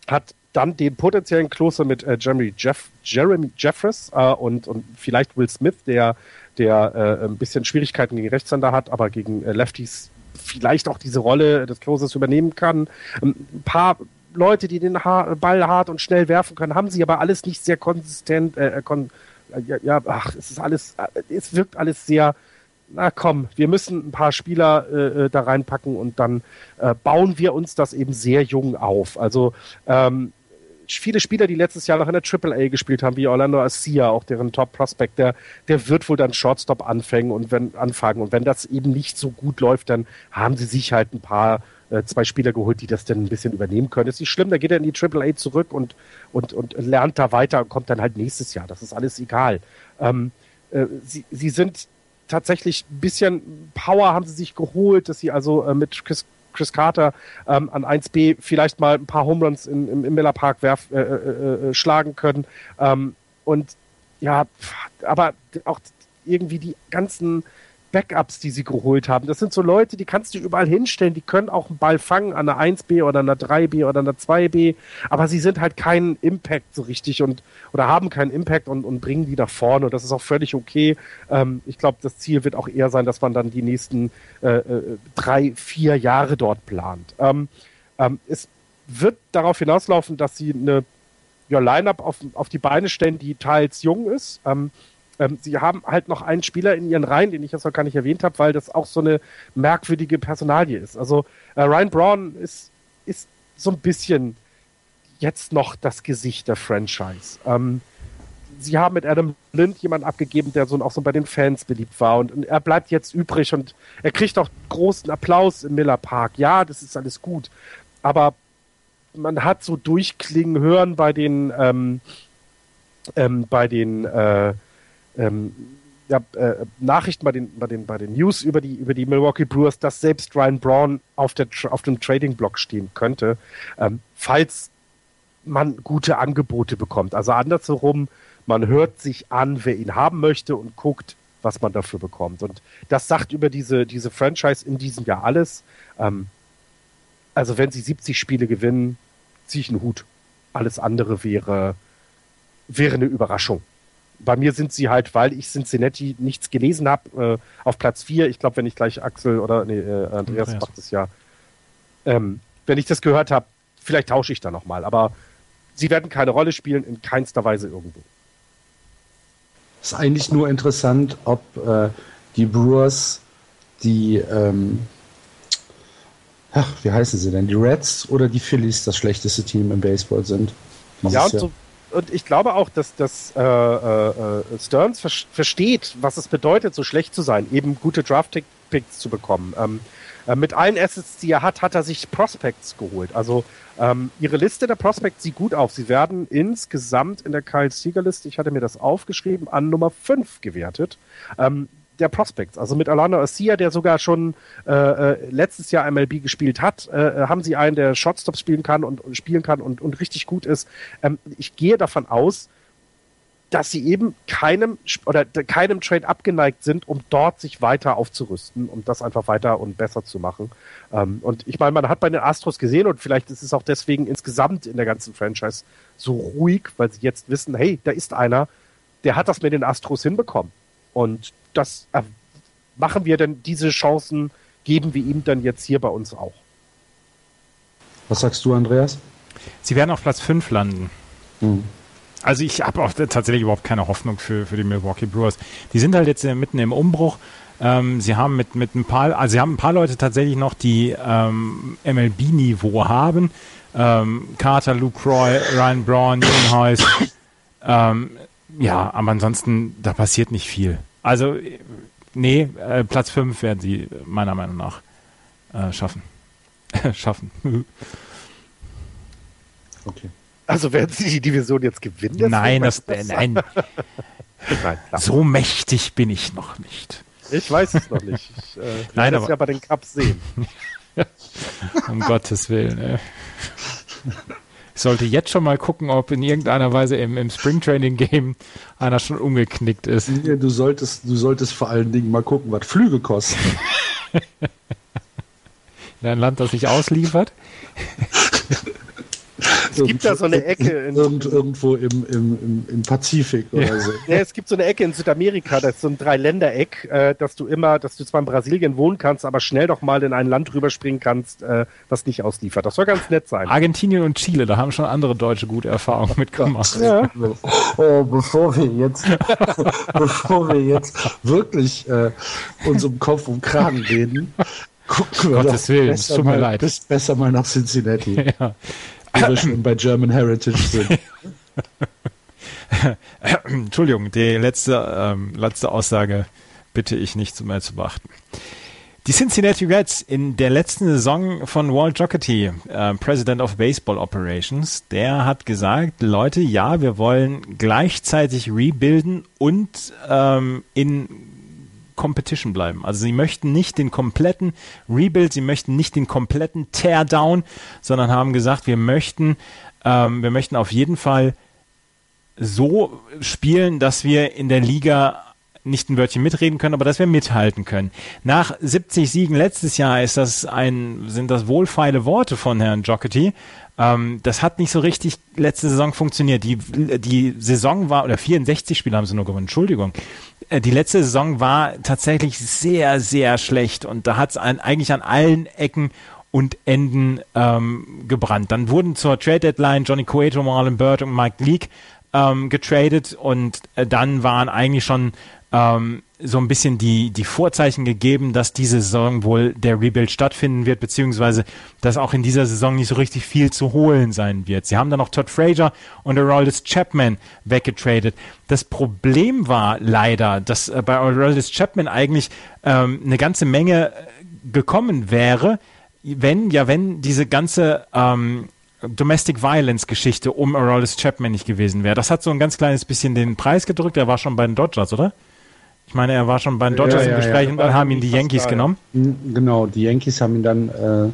hat dann den potenziellen Closer mit äh, Jeremy, Jeff, Jeremy Jeffress äh, und, und vielleicht Will Smith, der, der äh, ein bisschen Schwierigkeiten gegen Rechtshänder hat, aber gegen äh, Lefties vielleicht auch diese Rolle des Closers übernehmen kann. Ähm, ein paar Leute, die den ha Ball hart und schnell werfen können, haben sie aber alles nicht sehr konsistent. Äh, äh kon ja, ja, ach, es ist alles, äh, es wirkt alles sehr. Na komm, wir müssen ein paar Spieler äh, da reinpacken und dann bauen wir uns das eben sehr jung auf. Also ähm, viele Spieler, die letztes Jahr noch in der Triple A gespielt haben, wie Orlando Arcia, auch deren Top Prospect, der, der wird wohl dann Shortstop anfangen und wenn anfangen. Und wenn das eben nicht so gut läuft, dann haben sie sich halt ein paar äh, zwei Spieler geholt, die das dann ein bisschen übernehmen können. Ist nicht schlimm, da geht er in die Triple A zurück und, und, und lernt da weiter und kommt dann halt nächstes Jahr. Das ist alles egal. Ähm, äh, sie, sie sind tatsächlich ein bisschen Power haben sie sich geholt, dass sie also äh, mit Chris, Chris Carter ähm, an 1B vielleicht mal ein paar Home Runs im, im Miller Park werf, äh, äh, äh, schlagen können. Ähm, und ja, aber auch irgendwie die ganzen Backups, die sie geholt haben. Das sind so Leute, die kannst du überall hinstellen, die können auch einen Ball fangen an einer 1B oder einer 3B oder einer 2B, aber sie sind halt keinen Impact so richtig und oder haben keinen Impact und, und bringen die nach vorne und das ist auch völlig okay. Ähm, ich glaube, das Ziel wird auch eher sein, dass man dann die nächsten äh, äh, drei, vier Jahre dort plant. Ähm, ähm, es wird darauf hinauslaufen, dass sie eine ja, Line-up auf, auf die Beine stellen, die teils jung ist. Ähm, sie haben halt noch einen Spieler in ihren Reihen, den ich jetzt noch gar nicht erwähnt habe, weil das auch so eine merkwürdige Personalie ist. Also äh, Ryan Braun ist, ist so ein bisschen jetzt noch das Gesicht der Franchise. Ähm, sie haben mit Adam Lind jemanden abgegeben, der so auch so bei den Fans beliebt war und, und, er bleibt jetzt übrig und er kriegt auch großen Applaus im Miller Park. Ja, das ist alles gut, aber man hat so durchklingen hören bei den ähm, ähm, bei den äh, ähm, ja, äh, Nachrichten bei den, bei, den, bei den News über die, über die Milwaukee Brewers, dass selbst Ryan Braun auf, der, auf dem Trading-Block stehen könnte, ähm, falls man gute Angebote bekommt. Also andersherum, man hört sich an, wer ihn haben möchte und guckt, was man dafür bekommt. Und das sagt über diese, diese Franchise in diesem Jahr alles. Ähm, also wenn sie 70 Spiele gewinnen, ziehe ich einen Hut. Alles andere wäre, wäre eine Überraschung bei mir sind sie halt, weil ich Cincinnati nichts gelesen habe, äh, auf Platz 4. Ich glaube, wenn ich gleich Axel oder nee, äh, Andreas, Andreas. macht es ja. Ähm, wenn ich das gehört habe, vielleicht tausche ich da nochmal. Aber sie werden keine Rolle spielen, in keinster Weise irgendwo. Ist eigentlich nur interessant, ob äh, die Brewers die, ähm, ach, wie heißen sie denn, die Reds oder die Phillies das schlechteste Team im Baseball sind. Ja, und so, und ich glaube auch, dass, dass äh, äh, Stearns ver versteht, was es bedeutet, so schlecht zu sein, eben gute Draft-Picks zu bekommen. Ähm, äh, mit allen Assets, die er hat, hat er sich Prospects geholt. Also ähm, ihre Liste der Prospects sieht gut auf. Sie werden insgesamt in der Kyle Sieger Liste, ich hatte mir das aufgeschrieben, an Nummer 5 gewertet. Ähm, der Prospects. Also mit Alana Ossia, der sogar schon äh, äh letztes Jahr MLB gespielt hat, äh, äh, haben sie einen, der Shotstops spielen kann und, und spielen kann und, und richtig gut ist. Ähm, ich gehe davon aus, dass sie eben keinem oder keinem Trade abgeneigt sind, um dort sich weiter aufzurüsten, um das einfach weiter und besser zu machen. Ähm, und ich meine, man hat bei den Astros gesehen und vielleicht ist es auch deswegen insgesamt in der ganzen Franchise so ruhig, weil sie jetzt wissen, hey, da ist einer, der hat das mit den Astros hinbekommen. Und das äh, machen wir denn diese Chancen, geben wir ihm dann jetzt hier bei uns auch. Was sagst du, Andreas? Sie werden auf Platz 5 landen. Mhm. Also ich habe auch tatsächlich überhaupt keine Hoffnung für, für die Milwaukee Brewers. Die sind halt jetzt mitten im Umbruch. Ähm, sie haben mit, mit ein paar, also sie haben ein paar Leute tatsächlich noch, die ähm, MLB-Niveau haben. Ähm, Carter, Luke Roy, Ryan Braun, Ian Heiss. ähm, ja, aber ansonsten, da passiert nicht viel. Also, nee, äh, Platz 5 werden sie meiner Meinung nach äh, schaffen. schaffen. okay. Also werden sie die Division jetzt gewinnen? Nein, das, äh, nein. nein so mächtig bin ich noch nicht. Ich weiß es noch nicht. Ich äh, nein, aber, ja bei den Cups sehen. um Gottes Willen. Ey. Ich sollte jetzt schon mal gucken, ob in irgendeiner Weise im, im Springtraining-Game einer schon umgeknickt ist. Du solltest, du solltest vor allen Dingen mal gucken, was Flüge kosten. in ein Land, das sich ausliefert. Es gibt da so eine Ecke. In, Irgend, irgendwo im, im, im, Pazifik oder ja. so. Ja, es gibt so eine Ecke in Südamerika, das ist so ein Dreiländereck, äh, dass du immer, dass du zwar in Brasilien wohnen kannst, aber schnell doch mal in ein Land rüberspringen kannst, äh, was nicht ausliefert. Das soll ganz nett sein. Argentinien und Chile, da haben schon andere Deutsche gute Erfahrungen mitgemacht. Ja. Oh, bevor wir jetzt, bevor wir jetzt wirklich äh, unserem Kopf um Kragen reden, gucken wir Gottes Willen, es tut mir leid. Bist besser mal nach Cincinnati. Ja wo wir schon bei German Heritage sind. Entschuldigung, die letzte, ähm, letzte Aussage bitte ich nicht mehr zu beachten. Die Cincinnati Reds in der letzten Saison von Walt Jocketty, äh, President of Baseball Operations, der hat gesagt, Leute, ja, wir wollen gleichzeitig rebuilden und ähm, in Competition bleiben. Also sie möchten nicht den kompletten Rebuild, sie möchten nicht den kompletten Teardown, sondern haben gesagt, wir möchten, ähm, wir möchten auf jeden Fall so spielen, dass wir in der Liga nicht ein Wörtchen mitreden können, aber dass wir mithalten können. Nach 70 Siegen letztes Jahr ist das ein, sind das wohlfeile Worte von Herrn Jockety. Ähm, das hat nicht so richtig letzte Saison funktioniert. Die, die Saison war, oder 64 Spiele haben sie nur gewonnen, Entschuldigung. Äh, die letzte Saison war tatsächlich sehr, sehr schlecht und da hat es eigentlich an allen Ecken und Enden ähm, gebrannt. Dann wurden zur Trade Deadline Johnny Cueto, Marlon Bird und Mike Leake ähm, getradet und äh, dann waren eigentlich schon ähm, so ein bisschen die, die Vorzeichen gegeben, dass diese Saison wohl der Rebuild stattfinden wird, beziehungsweise dass auch in dieser Saison nicht so richtig viel zu holen sein wird. Sie haben dann noch Todd Frazier und Aroldis Chapman weggetradet. Das Problem war leider, dass äh, bei Aroldis Chapman eigentlich ähm, eine ganze Menge äh, gekommen wäre, wenn, ja, wenn diese ganze ähm, Domestic Violence Geschichte um Aroldis Chapman nicht gewesen wäre. Das hat so ein ganz kleines bisschen den Preis gedrückt. Er war schon bei den Dodgers, oder? Ich meine, er war schon bei den Dodgers ja, im Gespräch ja, und dann haben ihn die Yankees da, genommen. Genau, die Yankees haben ihn dann, äh,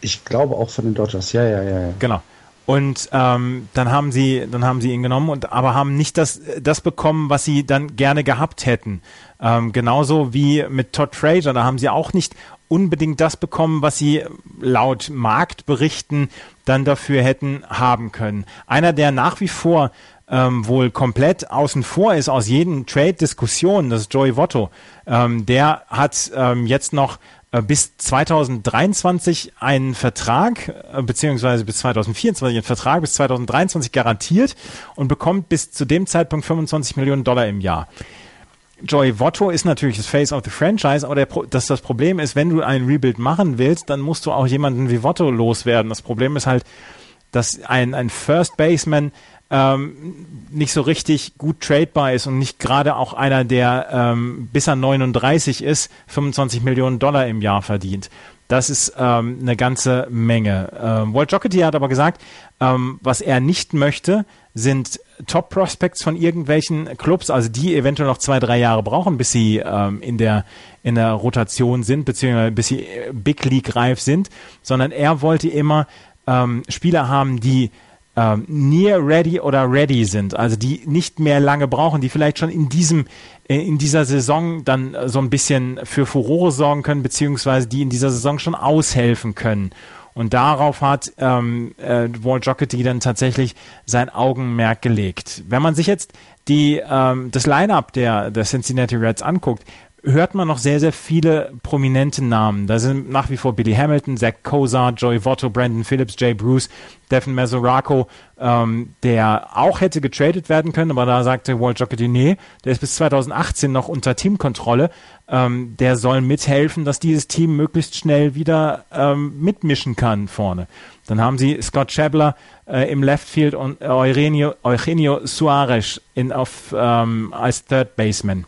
ich glaube auch von den Dodgers, ja, ja, ja. ja. Genau. Und ähm, dann haben sie, dann haben sie ihn genommen und aber haben nicht das, das bekommen, was sie dann gerne gehabt hätten. Ähm, genauso wie mit Todd Frazier, da haben sie auch nicht unbedingt das bekommen, was sie laut Marktberichten dann dafür hätten haben können. Einer, der nach wie vor ähm, wohl komplett außen vor ist aus jeden Trade-Diskussionen, das ist Joey Votto. Ähm, der hat ähm, jetzt noch bis 2023 einen Vertrag, äh, beziehungsweise bis 2024 einen Vertrag bis 2023 garantiert und bekommt bis zu dem Zeitpunkt 25 Millionen Dollar im Jahr. Joey Votto ist natürlich das Face of the Franchise, aber der, dass das Problem ist, wenn du ein Rebuild machen willst, dann musst du auch jemanden wie Votto loswerden. Das Problem ist halt, dass ein, ein First Baseman ähm, nicht so richtig gut tradebar ist und nicht gerade auch einer, der ähm, bis er 39 ist, 25 Millionen Dollar im Jahr verdient. Das ist ähm, eine ganze Menge. Ähm, Walt Jocketty hat aber gesagt, ähm, was er nicht möchte, sind Top Prospects von irgendwelchen Clubs, also die eventuell noch zwei, drei Jahre brauchen, bis sie ähm, in der in der Rotation sind, beziehungsweise bis sie äh, Big League reif sind, sondern er wollte immer ähm, Spieler haben, die ähm, near ready oder ready sind, also die nicht mehr lange brauchen, die vielleicht schon in diesem äh, in dieser Saison dann so ein bisschen für Furore sorgen können, beziehungsweise die in dieser Saison schon aushelfen können. Und darauf hat ähm, äh, Walt Jocketty dann tatsächlich sein Augenmerk gelegt. Wenn man sich jetzt die, ähm, das Line-up der, der Cincinnati Reds anguckt, hört man noch sehr, sehr viele prominente Namen. Da sind nach wie vor Billy Hamilton, Zach Kozar, Joey Votto, Brandon Phillips, Jay Bruce, Devin Mesoraco, ähm, der auch hätte getradet werden können, aber da sagte Walt Jocketty, nee, der ist bis 2018 noch unter Teamkontrolle. Ähm, der soll mithelfen, dass dieses Team möglichst schnell wieder ähm, mitmischen kann vorne. Dann haben sie Scott Chabler äh, im Left Field und Eugenio, Eugenio Suarez in, auf, ähm, als Third Baseman.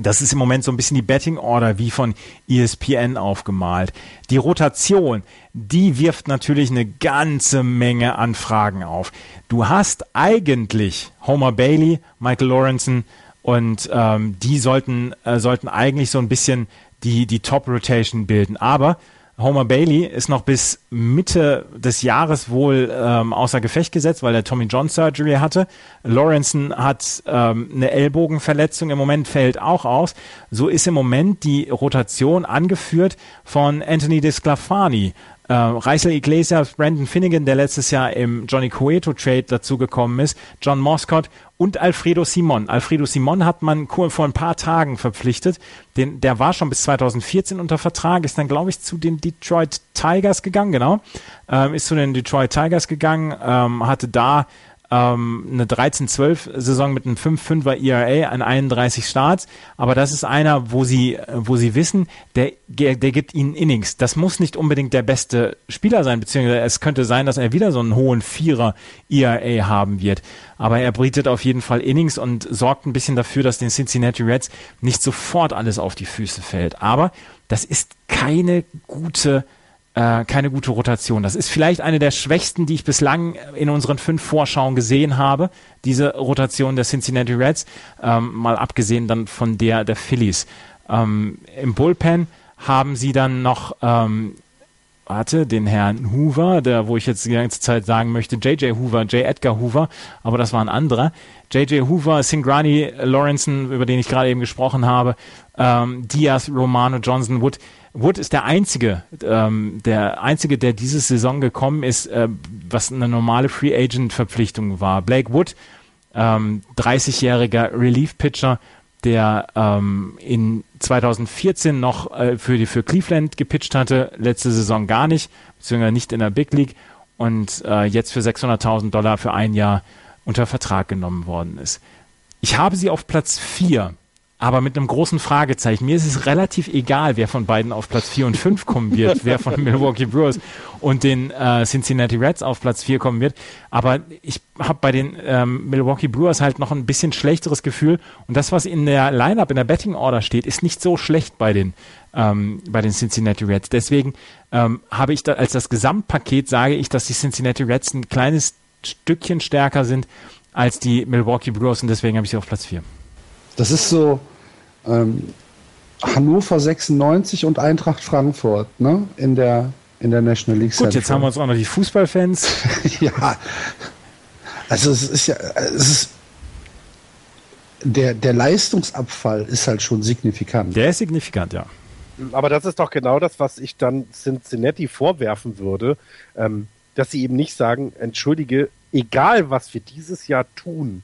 Das ist im Moment so ein bisschen die Betting Order wie von ESPN aufgemalt. Die Rotation, die wirft natürlich eine ganze Menge an Fragen auf. Du hast eigentlich Homer Bailey, Michael Lawrenson und ähm, die sollten, äh, sollten eigentlich so ein bisschen die, die Top Rotation bilden. Aber Homer Bailey ist noch bis Mitte des Jahres wohl ähm, außer Gefecht gesetzt, weil er Tommy John Surgery hatte. Lawrenson hat ähm, eine Ellbogenverletzung, im Moment fällt auch aus. So ist im Moment die Rotation angeführt von Anthony Desclafani. Äh, Reisel Iglesias, Brandon Finnegan, der letztes Jahr im Johnny Cueto Trade dazugekommen ist, John Moscott und Alfredo Simon. Alfredo Simon hat man vor ein paar Tagen verpflichtet. Den, der war schon bis 2014 unter Vertrag, ist dann, glaube ich, zu den Detroit Tigers gegangen, genau. Ähm, ist zu den Detroit Tigers gegangen, ähm, hatte da ähm, eine 13-12-Saison mit einem 5-5er ERA an 31 Starts. Aber das ist einer, wo sie, wo sie wissen, der, der gibt ihnen Innings. Das muss nicht unbedingt der beste Spieler sein, beziehungsweise es könnte sein, dass er wieder so einen hohen Vierer ERA haben wird. Aber er bietet auf jeden Fall Innings und sorgt ein bisschen dafür, dass den Cincinnati Reds nicht sofort alles auf die Füße fällt. Aber das ist keine gute äh, keine gute Rotation. Das ist vielleicht eine der schwächsten, die ich bislang in unseren fünf Vorschauen gesehen habe. Diese Rotation der Cincinnati Reds, ähm, mal abgesehen dann von der der Phillies. Ähm, Im Bullpen haben sie dann noch ähm, warte, den Herrn Hoover, der, wo ich jetzt die ganze Zeit sagen möchte, J.J. Hoover, J. Edgar Hoover, aber das war ein anderer. J.J. Hoover, Singrani Lawrenson, über den ich gerade eben gesprochen habe, ähm, Diaz, Romano, Johnson, Wood. Wood ist der einzige, ähm, der einzige, der diese Saison gekommen ist, äh, was eine normale Free Agent Verpflichtung war. Blake Wood, ähm, 30-jähriger Relief Pitcher, der ähm, in 2014 noch äh, für, die, für Cleveland gepitcht hatte, letzte Saison gar nicht, beziehungsweise nicht in der Big League und äh, jetzt für 600.000 Dollar für ein Jahr unter Vertrag genommen worden ist. Ich habe sie auf Platz 4 aber mit einem großen Fragezeichen. Mir ist es relativ egal, wer von beiden auf Platz 4 und 5 kommen wird, wer von den Milwaukee Brewers und den äh, Cincinnati Reds auf Platz 4 kommen wird. Aber ich habe bei den ähm, Milwaukee Brewers halt noch ein bisschen schlechteres Gefühl. Und das, was in der Lineup, in der Betting Order steht, ist nicht so schlecht bei den, ähm, bei den Cincinnati Reds. Deswegen ähm, habe ich da als das Gesamtpaket sage ich, dass die Cincinnati Reds ein kleines Stückchen stärker sind als die Milwaukee Brewers und deswegen habe ich sie auf Platz 4. Das ist so, ähm, Hannover 96 und Eintracht Frankfurt ne? in, der, in der National League Gut, jetzt haben wir uns auch noch die Fußballfans. ja, also es ist ja, es ist der, der Leistungsabfall ist halt schon signifikant. Der ist signifikant, ja. Aber das ist doch genau das, was ich dann Cincinnati vorwerfen würde, ähm, dass sie eben nicht sagen, entschuldige, egal was wir dieses Jahr tun,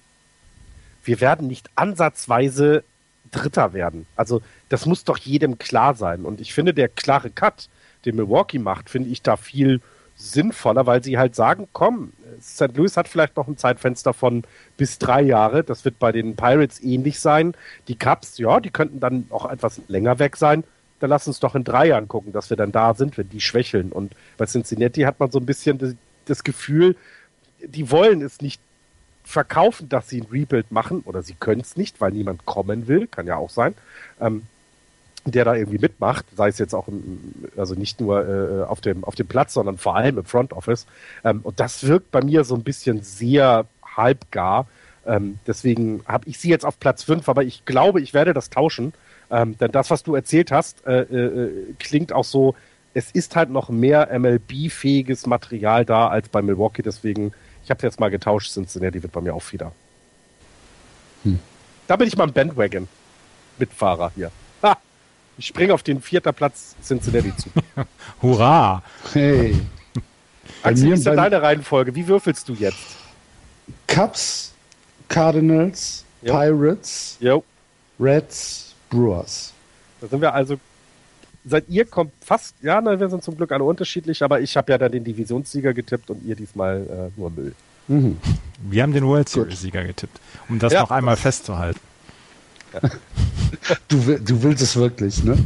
wir werden nicht ansatzweise Dritter werden. Also das muss doch jedem klar sein. Und ich finde, der klare Cut, den Milwaukee macht, finde ich da viel sinnvoller, weil sie halt sagen, komm, St. Louis hat vielleicht noch ein Zeitfenster von bis drei Jahre. Das wird bei den Pirates ähnlich sein. Die Cubs, ja, die könnten dann auch etwas länger weg sein. Dann lass uns doch in drei Jahren gucken, dass wir dann da sind, wenn die schwächeln. Und bei Cincinnati hat man so ein bisschen das Gefühl, die wollen es nicht verkaufen, dass sie ein Rebuild machen, oder sie können es nicht, weil niemand kommen will, kann ja auch sein, ähm, der da irgendwie mitmacht, sei es jetzt auch, im, also nicht nur äh, auf, dem, auf dem Platz, sondern vor allem im Front Office. Ähm, und das wirkt bei mir so ein bisschen sehr halbgar. Ähm, deswegen habe ich sie jetzt auf Platz 5, aber ich glaube, ich werde das tauschen. Ähm, denn das, was du erzählt hast, äh, äh, klingt auch so, es ist halt noch mehr MLB-fähiges Material da als bei Milwaukee, deswegen ich habe jetzt mal getauscht, Cincinnati wird bei mir auch wieder. Hm. Da bin ich mal ein Bandwagon-Mitfahrer hier. Ha! Ich springe auf den vierten Platz Cincinnati zu. Hurra! Hey! Axel, wie ist denn deine Reihenfolge? Wie würfelst du jetzt? Cubs, Cardinals, jo. Pirates, jo. Reds, Brewers. Da sind wir also seid ihr kommt fast, ja, na, wir sind zum Glück alle unterschiedlich, aber ich habe ja dann den Divisionssieger getippt und ihr diesmal äh, nur Müll. Mhm. Wir haben den World Series-Sieger getippt, um das ja. noch einmal festzuhalten. Ja. Du, du willst es wirklich, ne?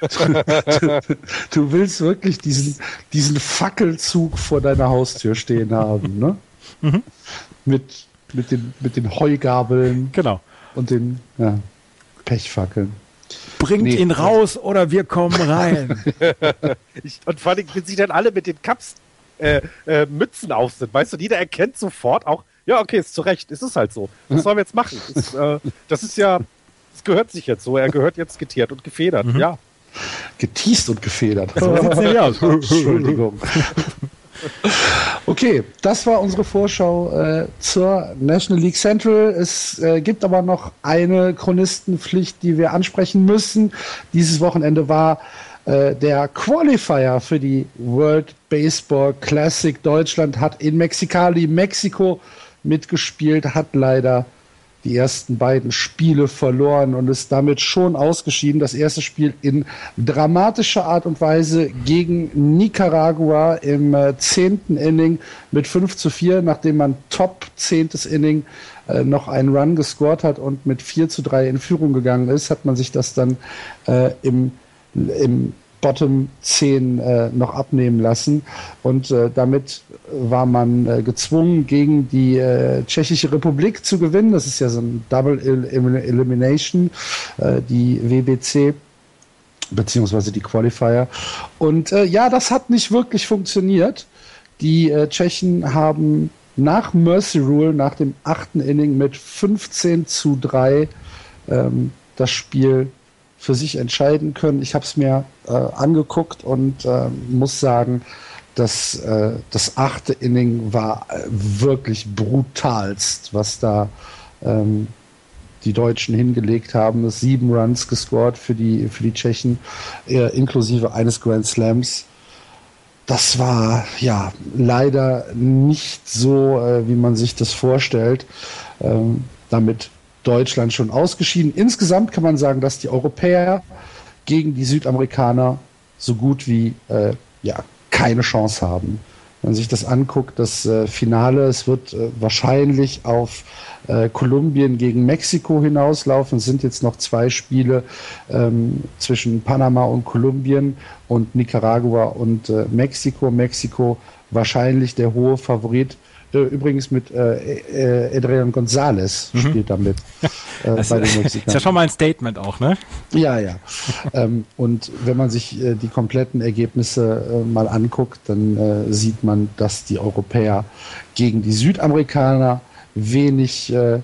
du, du, willst wirklich diesen, diesen Fackelzug vor deiner Haustür stehen haben, ne? Mhm. Mit, mit, den, mit den Heugabeln. Genau. Und den ja, Pechfackeln. Bringt nee. ihn raus oder wir kommen rein. ich, und vor allem, wenn sie dann alle mit den Cups äh, äh, Mützen auf sind, weißt du, jeder erkennt sofort auch, ja, okay, ist zu Recht, ist es halt so. Was sollen wir jetzt machen? Das, äh, das ist ja, das gehört sich jetzt so. Er gehört jetzt getiert und gefedert, mhm. ja. Geteased und gefedert. So sieht's nämlich aus. Entschuldigung. Okay, das war unsere Vorschau äh, zur National League Central. Es äh, gibt aber noch eine Chronistenpflicht, die wir ansprechen müssen. Dieses Wochenende war äh, der Qualifier für die World Baseball Classic. Deutschland hat in Mexikali, Mexiko mitgespielt, hat leider die ersten beiden Spiele verloren und ist damit schon ausgeschieden. Das erste Spiel in dramatischer Art und Weise gegen Nicaragua im äh, zehnten Inning mit 5 zu 4, nachdem man top zehntes Inning äh, noch einen Run gescored hat und mit 4 zu 3 in Führung gegangen ist, hat man sich das dann äh, im, im Bottom 10 äh, noch abnehmen lassen. Und äh, damit war man äh, gezwungen, gegen die äh, Tschechische Republik zu gewinnen. Das ist ja so ein Double Elimination, äh, die WBC beziehungsweise die Qualifier. Und äh, ja, das hat nicht wirklich funktioniert. Die Tschechen haben nach Mercy Rule, nach dem achten Inning mit 15 zu 3 ähm, das Spiel für sich entscheiden können. Ich habe es mir äh, angeguckt und äh, muss sagen, dass äh, das achte Inning war äh, wirklich brutalst, was da ähm, die Deutschen hingelegt haben. Es sieben Runs gescored für die, für die Tschechen, äh, inklusive eines Grand Slams. Das war ja leider nicht so, äh, wie man sich das vorstellt. Ähm, damit Deutschland schon ausgeschieden. Insgesamt kann man sagen, dass die Europäer gegen die Südamerikaner so gut wie äh, ja, keine Chance haben. Wenn man sich das anguckt, das äh, Finale, es wird äh, wahrscheinlich auf äh, Kolumbien gegen Mexiko hinauslaufen. Es sind jetzt noch zwei Spiele ähm, zwischen Panama und Kolumbien und Nicaragua und äh, Mexiko. Mexiko wahrscheinlich der hohe Favorit übrigens mit äh, äh, Adrian González mhm. spielt damit äh, das bei den Mexikanern. Ist ja schon mal ein Statement auch, ne? Ja, ja. ähm, und wenn man sich äh, die kompletten Ergebnisse äh, mal anguckt, dann äh, sieht man, dass die Europäer gegen die Südamerikaner wenig, äh,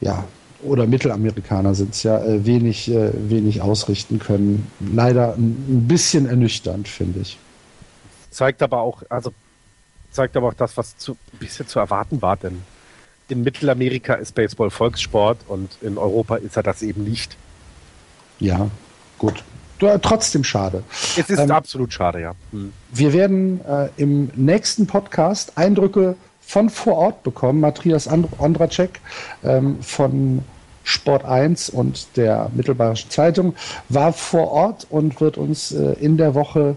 ja, oder Mittelamerikaner sind es ja, äh, wenig, äh, wenig ausrichten können. Leider ein bisschen ernüchternd, finde ich. Zeigt aber auch, also zeigt aber auch das, was zu, ein bisschen zu erwarten war, denn in Mittelamerika ist Baseball Volkssport und in Europa ist er das eben nicht. Ja, gut. Trotzdem schade. Es ist ähm, absolut schade, ja. Hm. Wir werden äh, im nächsten Podcast Eindrücke von vor Ort bekommen. Matthias Andracek ähm, von Sport 1 und der Mittelbayerischen Zeitung war vor Ort und wird uns äh, in der Woche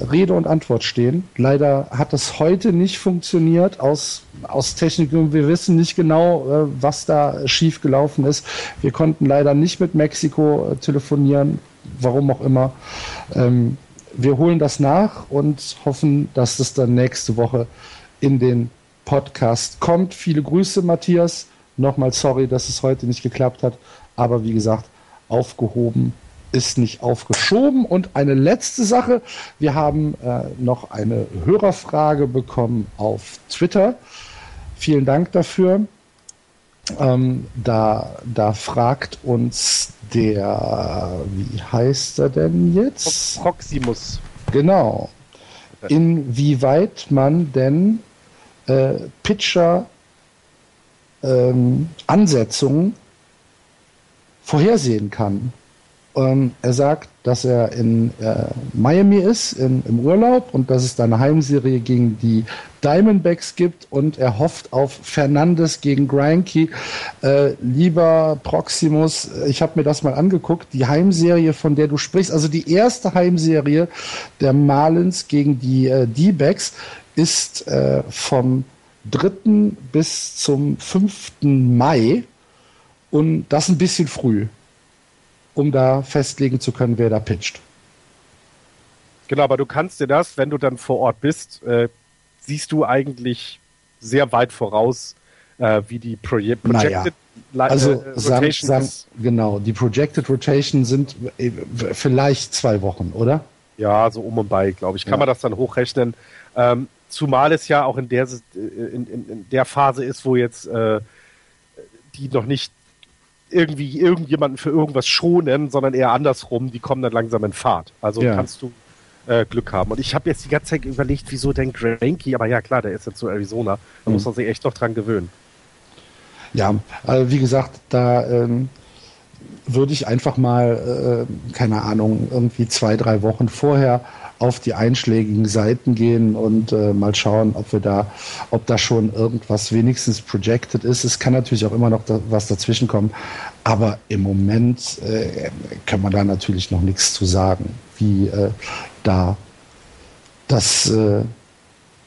Rede und Antwort stehen. Leider hat das heute nicht funktioniert aus, aus Technik. Wir wissen nicht genau, äh, was da schief gelaufen ist. Wir konnten leider nicht mit Mexiko äh, telefonieren, warum auch immer. Ähm, wir holen das nach und hoffen, dass das dann nächste Woche in den Podcast kommt. Viele Grüße, Matthias. Nochmal sorry, dass es heute nicht geklappt hat. Aber wie gesagt, aufgehoben ist nicht aufgeschoben. Und eine letzte Sache, wir haben äh, noch eine Hörerfrage bekommen auf Twitter. Vielen Dank dafür. Ähm, da, da fragt uns der, wie heißt er denn jetzt? Proximus. Genau. Inwieweit man denn äh, Pitcher ähm, Ansetzungen vorhersehen kann. Ähm, er sagt, dass er in äh, Miami ist, in, im Urlaub und dass es da eine Heimserie gegen die Diamondbacks gibt und er hofft auf Fernandes gegen Granke. Äh, lieber Proximus, ich habe mir das mal angeguckt, die Heimserie, von der du sprichst, also die erste Heimserie der Marlins gegen die äh, D-Backs ist äh, vom 3. bis zum 5. Mai und das ein bisschen früh um da festlegen zu können, wer da pitcht. Genau, aber du kannst dir das, wenn du dann vor Ort bist, äh, siehst du eigentlich sehr weit voraus, äh, wie die Proje Projected naja. also äh, sagen, sagen, genau, die Projected Rotation sind äh, vielleicht zwei Wochen, oder? Ja, so um und bei, glaube ich. Kann ja. man das dann hochrechnen? Ähm, zumal es ja auch in der, äh, in, in, in der Phase ist, wo jetzt äh, die noch nicht irgendwie irgendjemanden für irgendwas schonen, sondern eher andersrum, die kommen dann langsam in Fahrt. Also ja. kannst du äh, Glück haben. Und ich habe jetzt die ganze Zeit überlegt, wieso denn Granky, aber ja klar, der ist jetzt zu Arizona. Da mhm. muss man sich echt noch dran gewöhnen. Ja, also wie gesagt, da ähm, würde ich einfach mal, äh, keine Ahnung, irgendwie zwei, drei Wochen vorher auf die einschlägigen Seiten gehen und äh, mal schauen, ob wir da, ob da schon irgendwas wenigstens projected ist. Es kann natürlich auch immer noch da, was dazwischen kommen, aber im Moment äh, kann man da natürlich noch nichts zu sagen, wie äh, da das äh,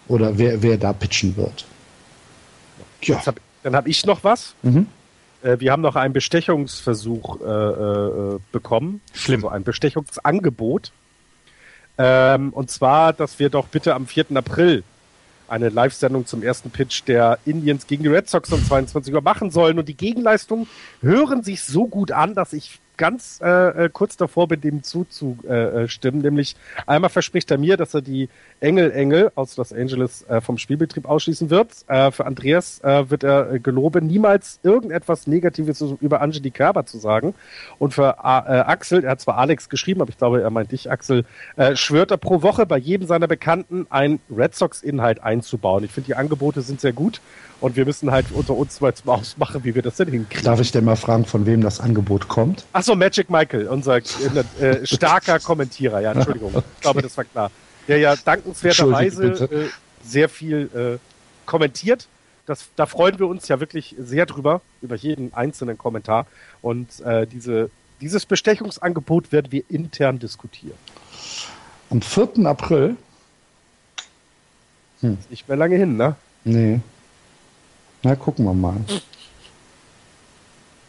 oder wer, wer da pitchen wird. Ja. Hab, dann habe ich noch was. Mhm. Äh, wir haben noch einen Bestechungsversuch äh, äh, bekommen. Schlimm. Also ein Bestechungsangebot. Ähm, und zwar, dass wir doch bitte am 4. April eine Live-Sendung zum ersten Pitch der Indians gegen die Red Sox um 22 Uhr machen sollen. Und die Gegenleistungen hören sich so gut an, dass ich ganz äh, äh, kurz davor bin, dem zuzustimmen. Äh, nämlich einmal verspricht er mir, dass er die Engel Engel aus Los Angeles äh, vom Spielbetrieb ausschließen wird. Äh, für Andreas äh, wird er äh, geloben, niemals irgendetwas Negatives über Angeli Kerber zu sagen. Und für äh, Axel, er hat zwar Alex geschrieben, aber ich glaube, er meint dich, Axel, äh, schwört er pro Woche bei jedem seiner Bekannten einen Red Sox-Inhalt einzubauen. Ich finde, die Angebote sind sehr gut. Und wir müssen halt unter uns mal zum Ausmachen, wie wir das denn hinkriegen. Darf ich denn mal fragen, von wem das Angebot kommt? Achso, Magic Michael, unser äh, starker Kommentierer. Ja, Entschuldigung. Ich glaube, das war klar. Der ja dankenswerterweise äh, sehr viel äh, kommentiert. Das, da freuen wir uns ja wirklich sehr drüber, über jeden einzelnen Kommentar. Und äh, diese, dieses Bestechungsangebot werden wir intern diskutieren. Am 4. April. Hm. Ist nicht mehr lange hin, ne? Nee. Na, gucken wir mal.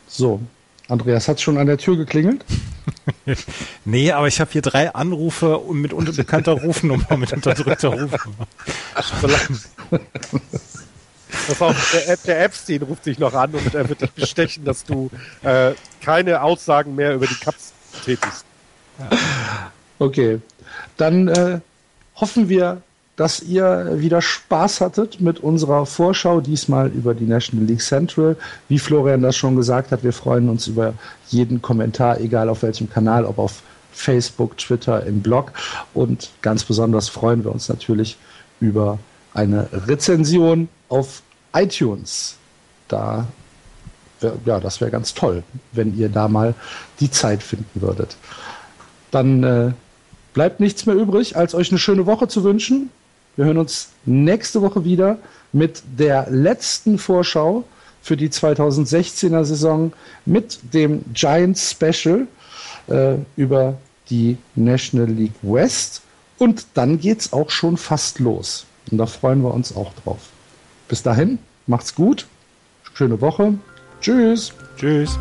So, Andreas, hat schon an der Tür geklingelt? nee, aber ich habe hier drei Anrufe mit unbekannter Rufnummer, mit unterdrückter Rufnummer. Das auch, der, der Epstein ruft sich noch an und er wird dich bestechen, dass du äh, keine Aussagen mehr über die Cups tätigst. Okay, dann äh, hoffen wir, dass ihr wieder Spaß hattet mit unserer Vorschau, diesmal über die National League Central. Wie Florian das schon gesagt hat, wir freuen uns über jeden Kommentar, egal auf welchem Kanal, ob auf Facebook, Twitter, im Blog. Und ganz besonders freuen wir uns natürlich über eine Rezension auf iTunes. Da ja, das wäre ganz toll, wenn ihr da mal die Zeit finden würdet. Dann äh, bleibt nichts mehr übrig, als euch eine schöne Woche zu wünschen. Wir hören uns nächste Woche wieder mit der letzten Vorschau für die 2016er Saison mit dem Giants Special äh, über die National League West. Und dann geht es auch schon fast los. Und da freuen wir uns auch drauf. Bis dahin, macht's gut. Schöne Woche. Tschüss. Tschüss.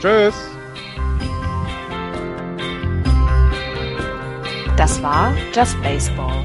Tschüss. Das war Just Baseball.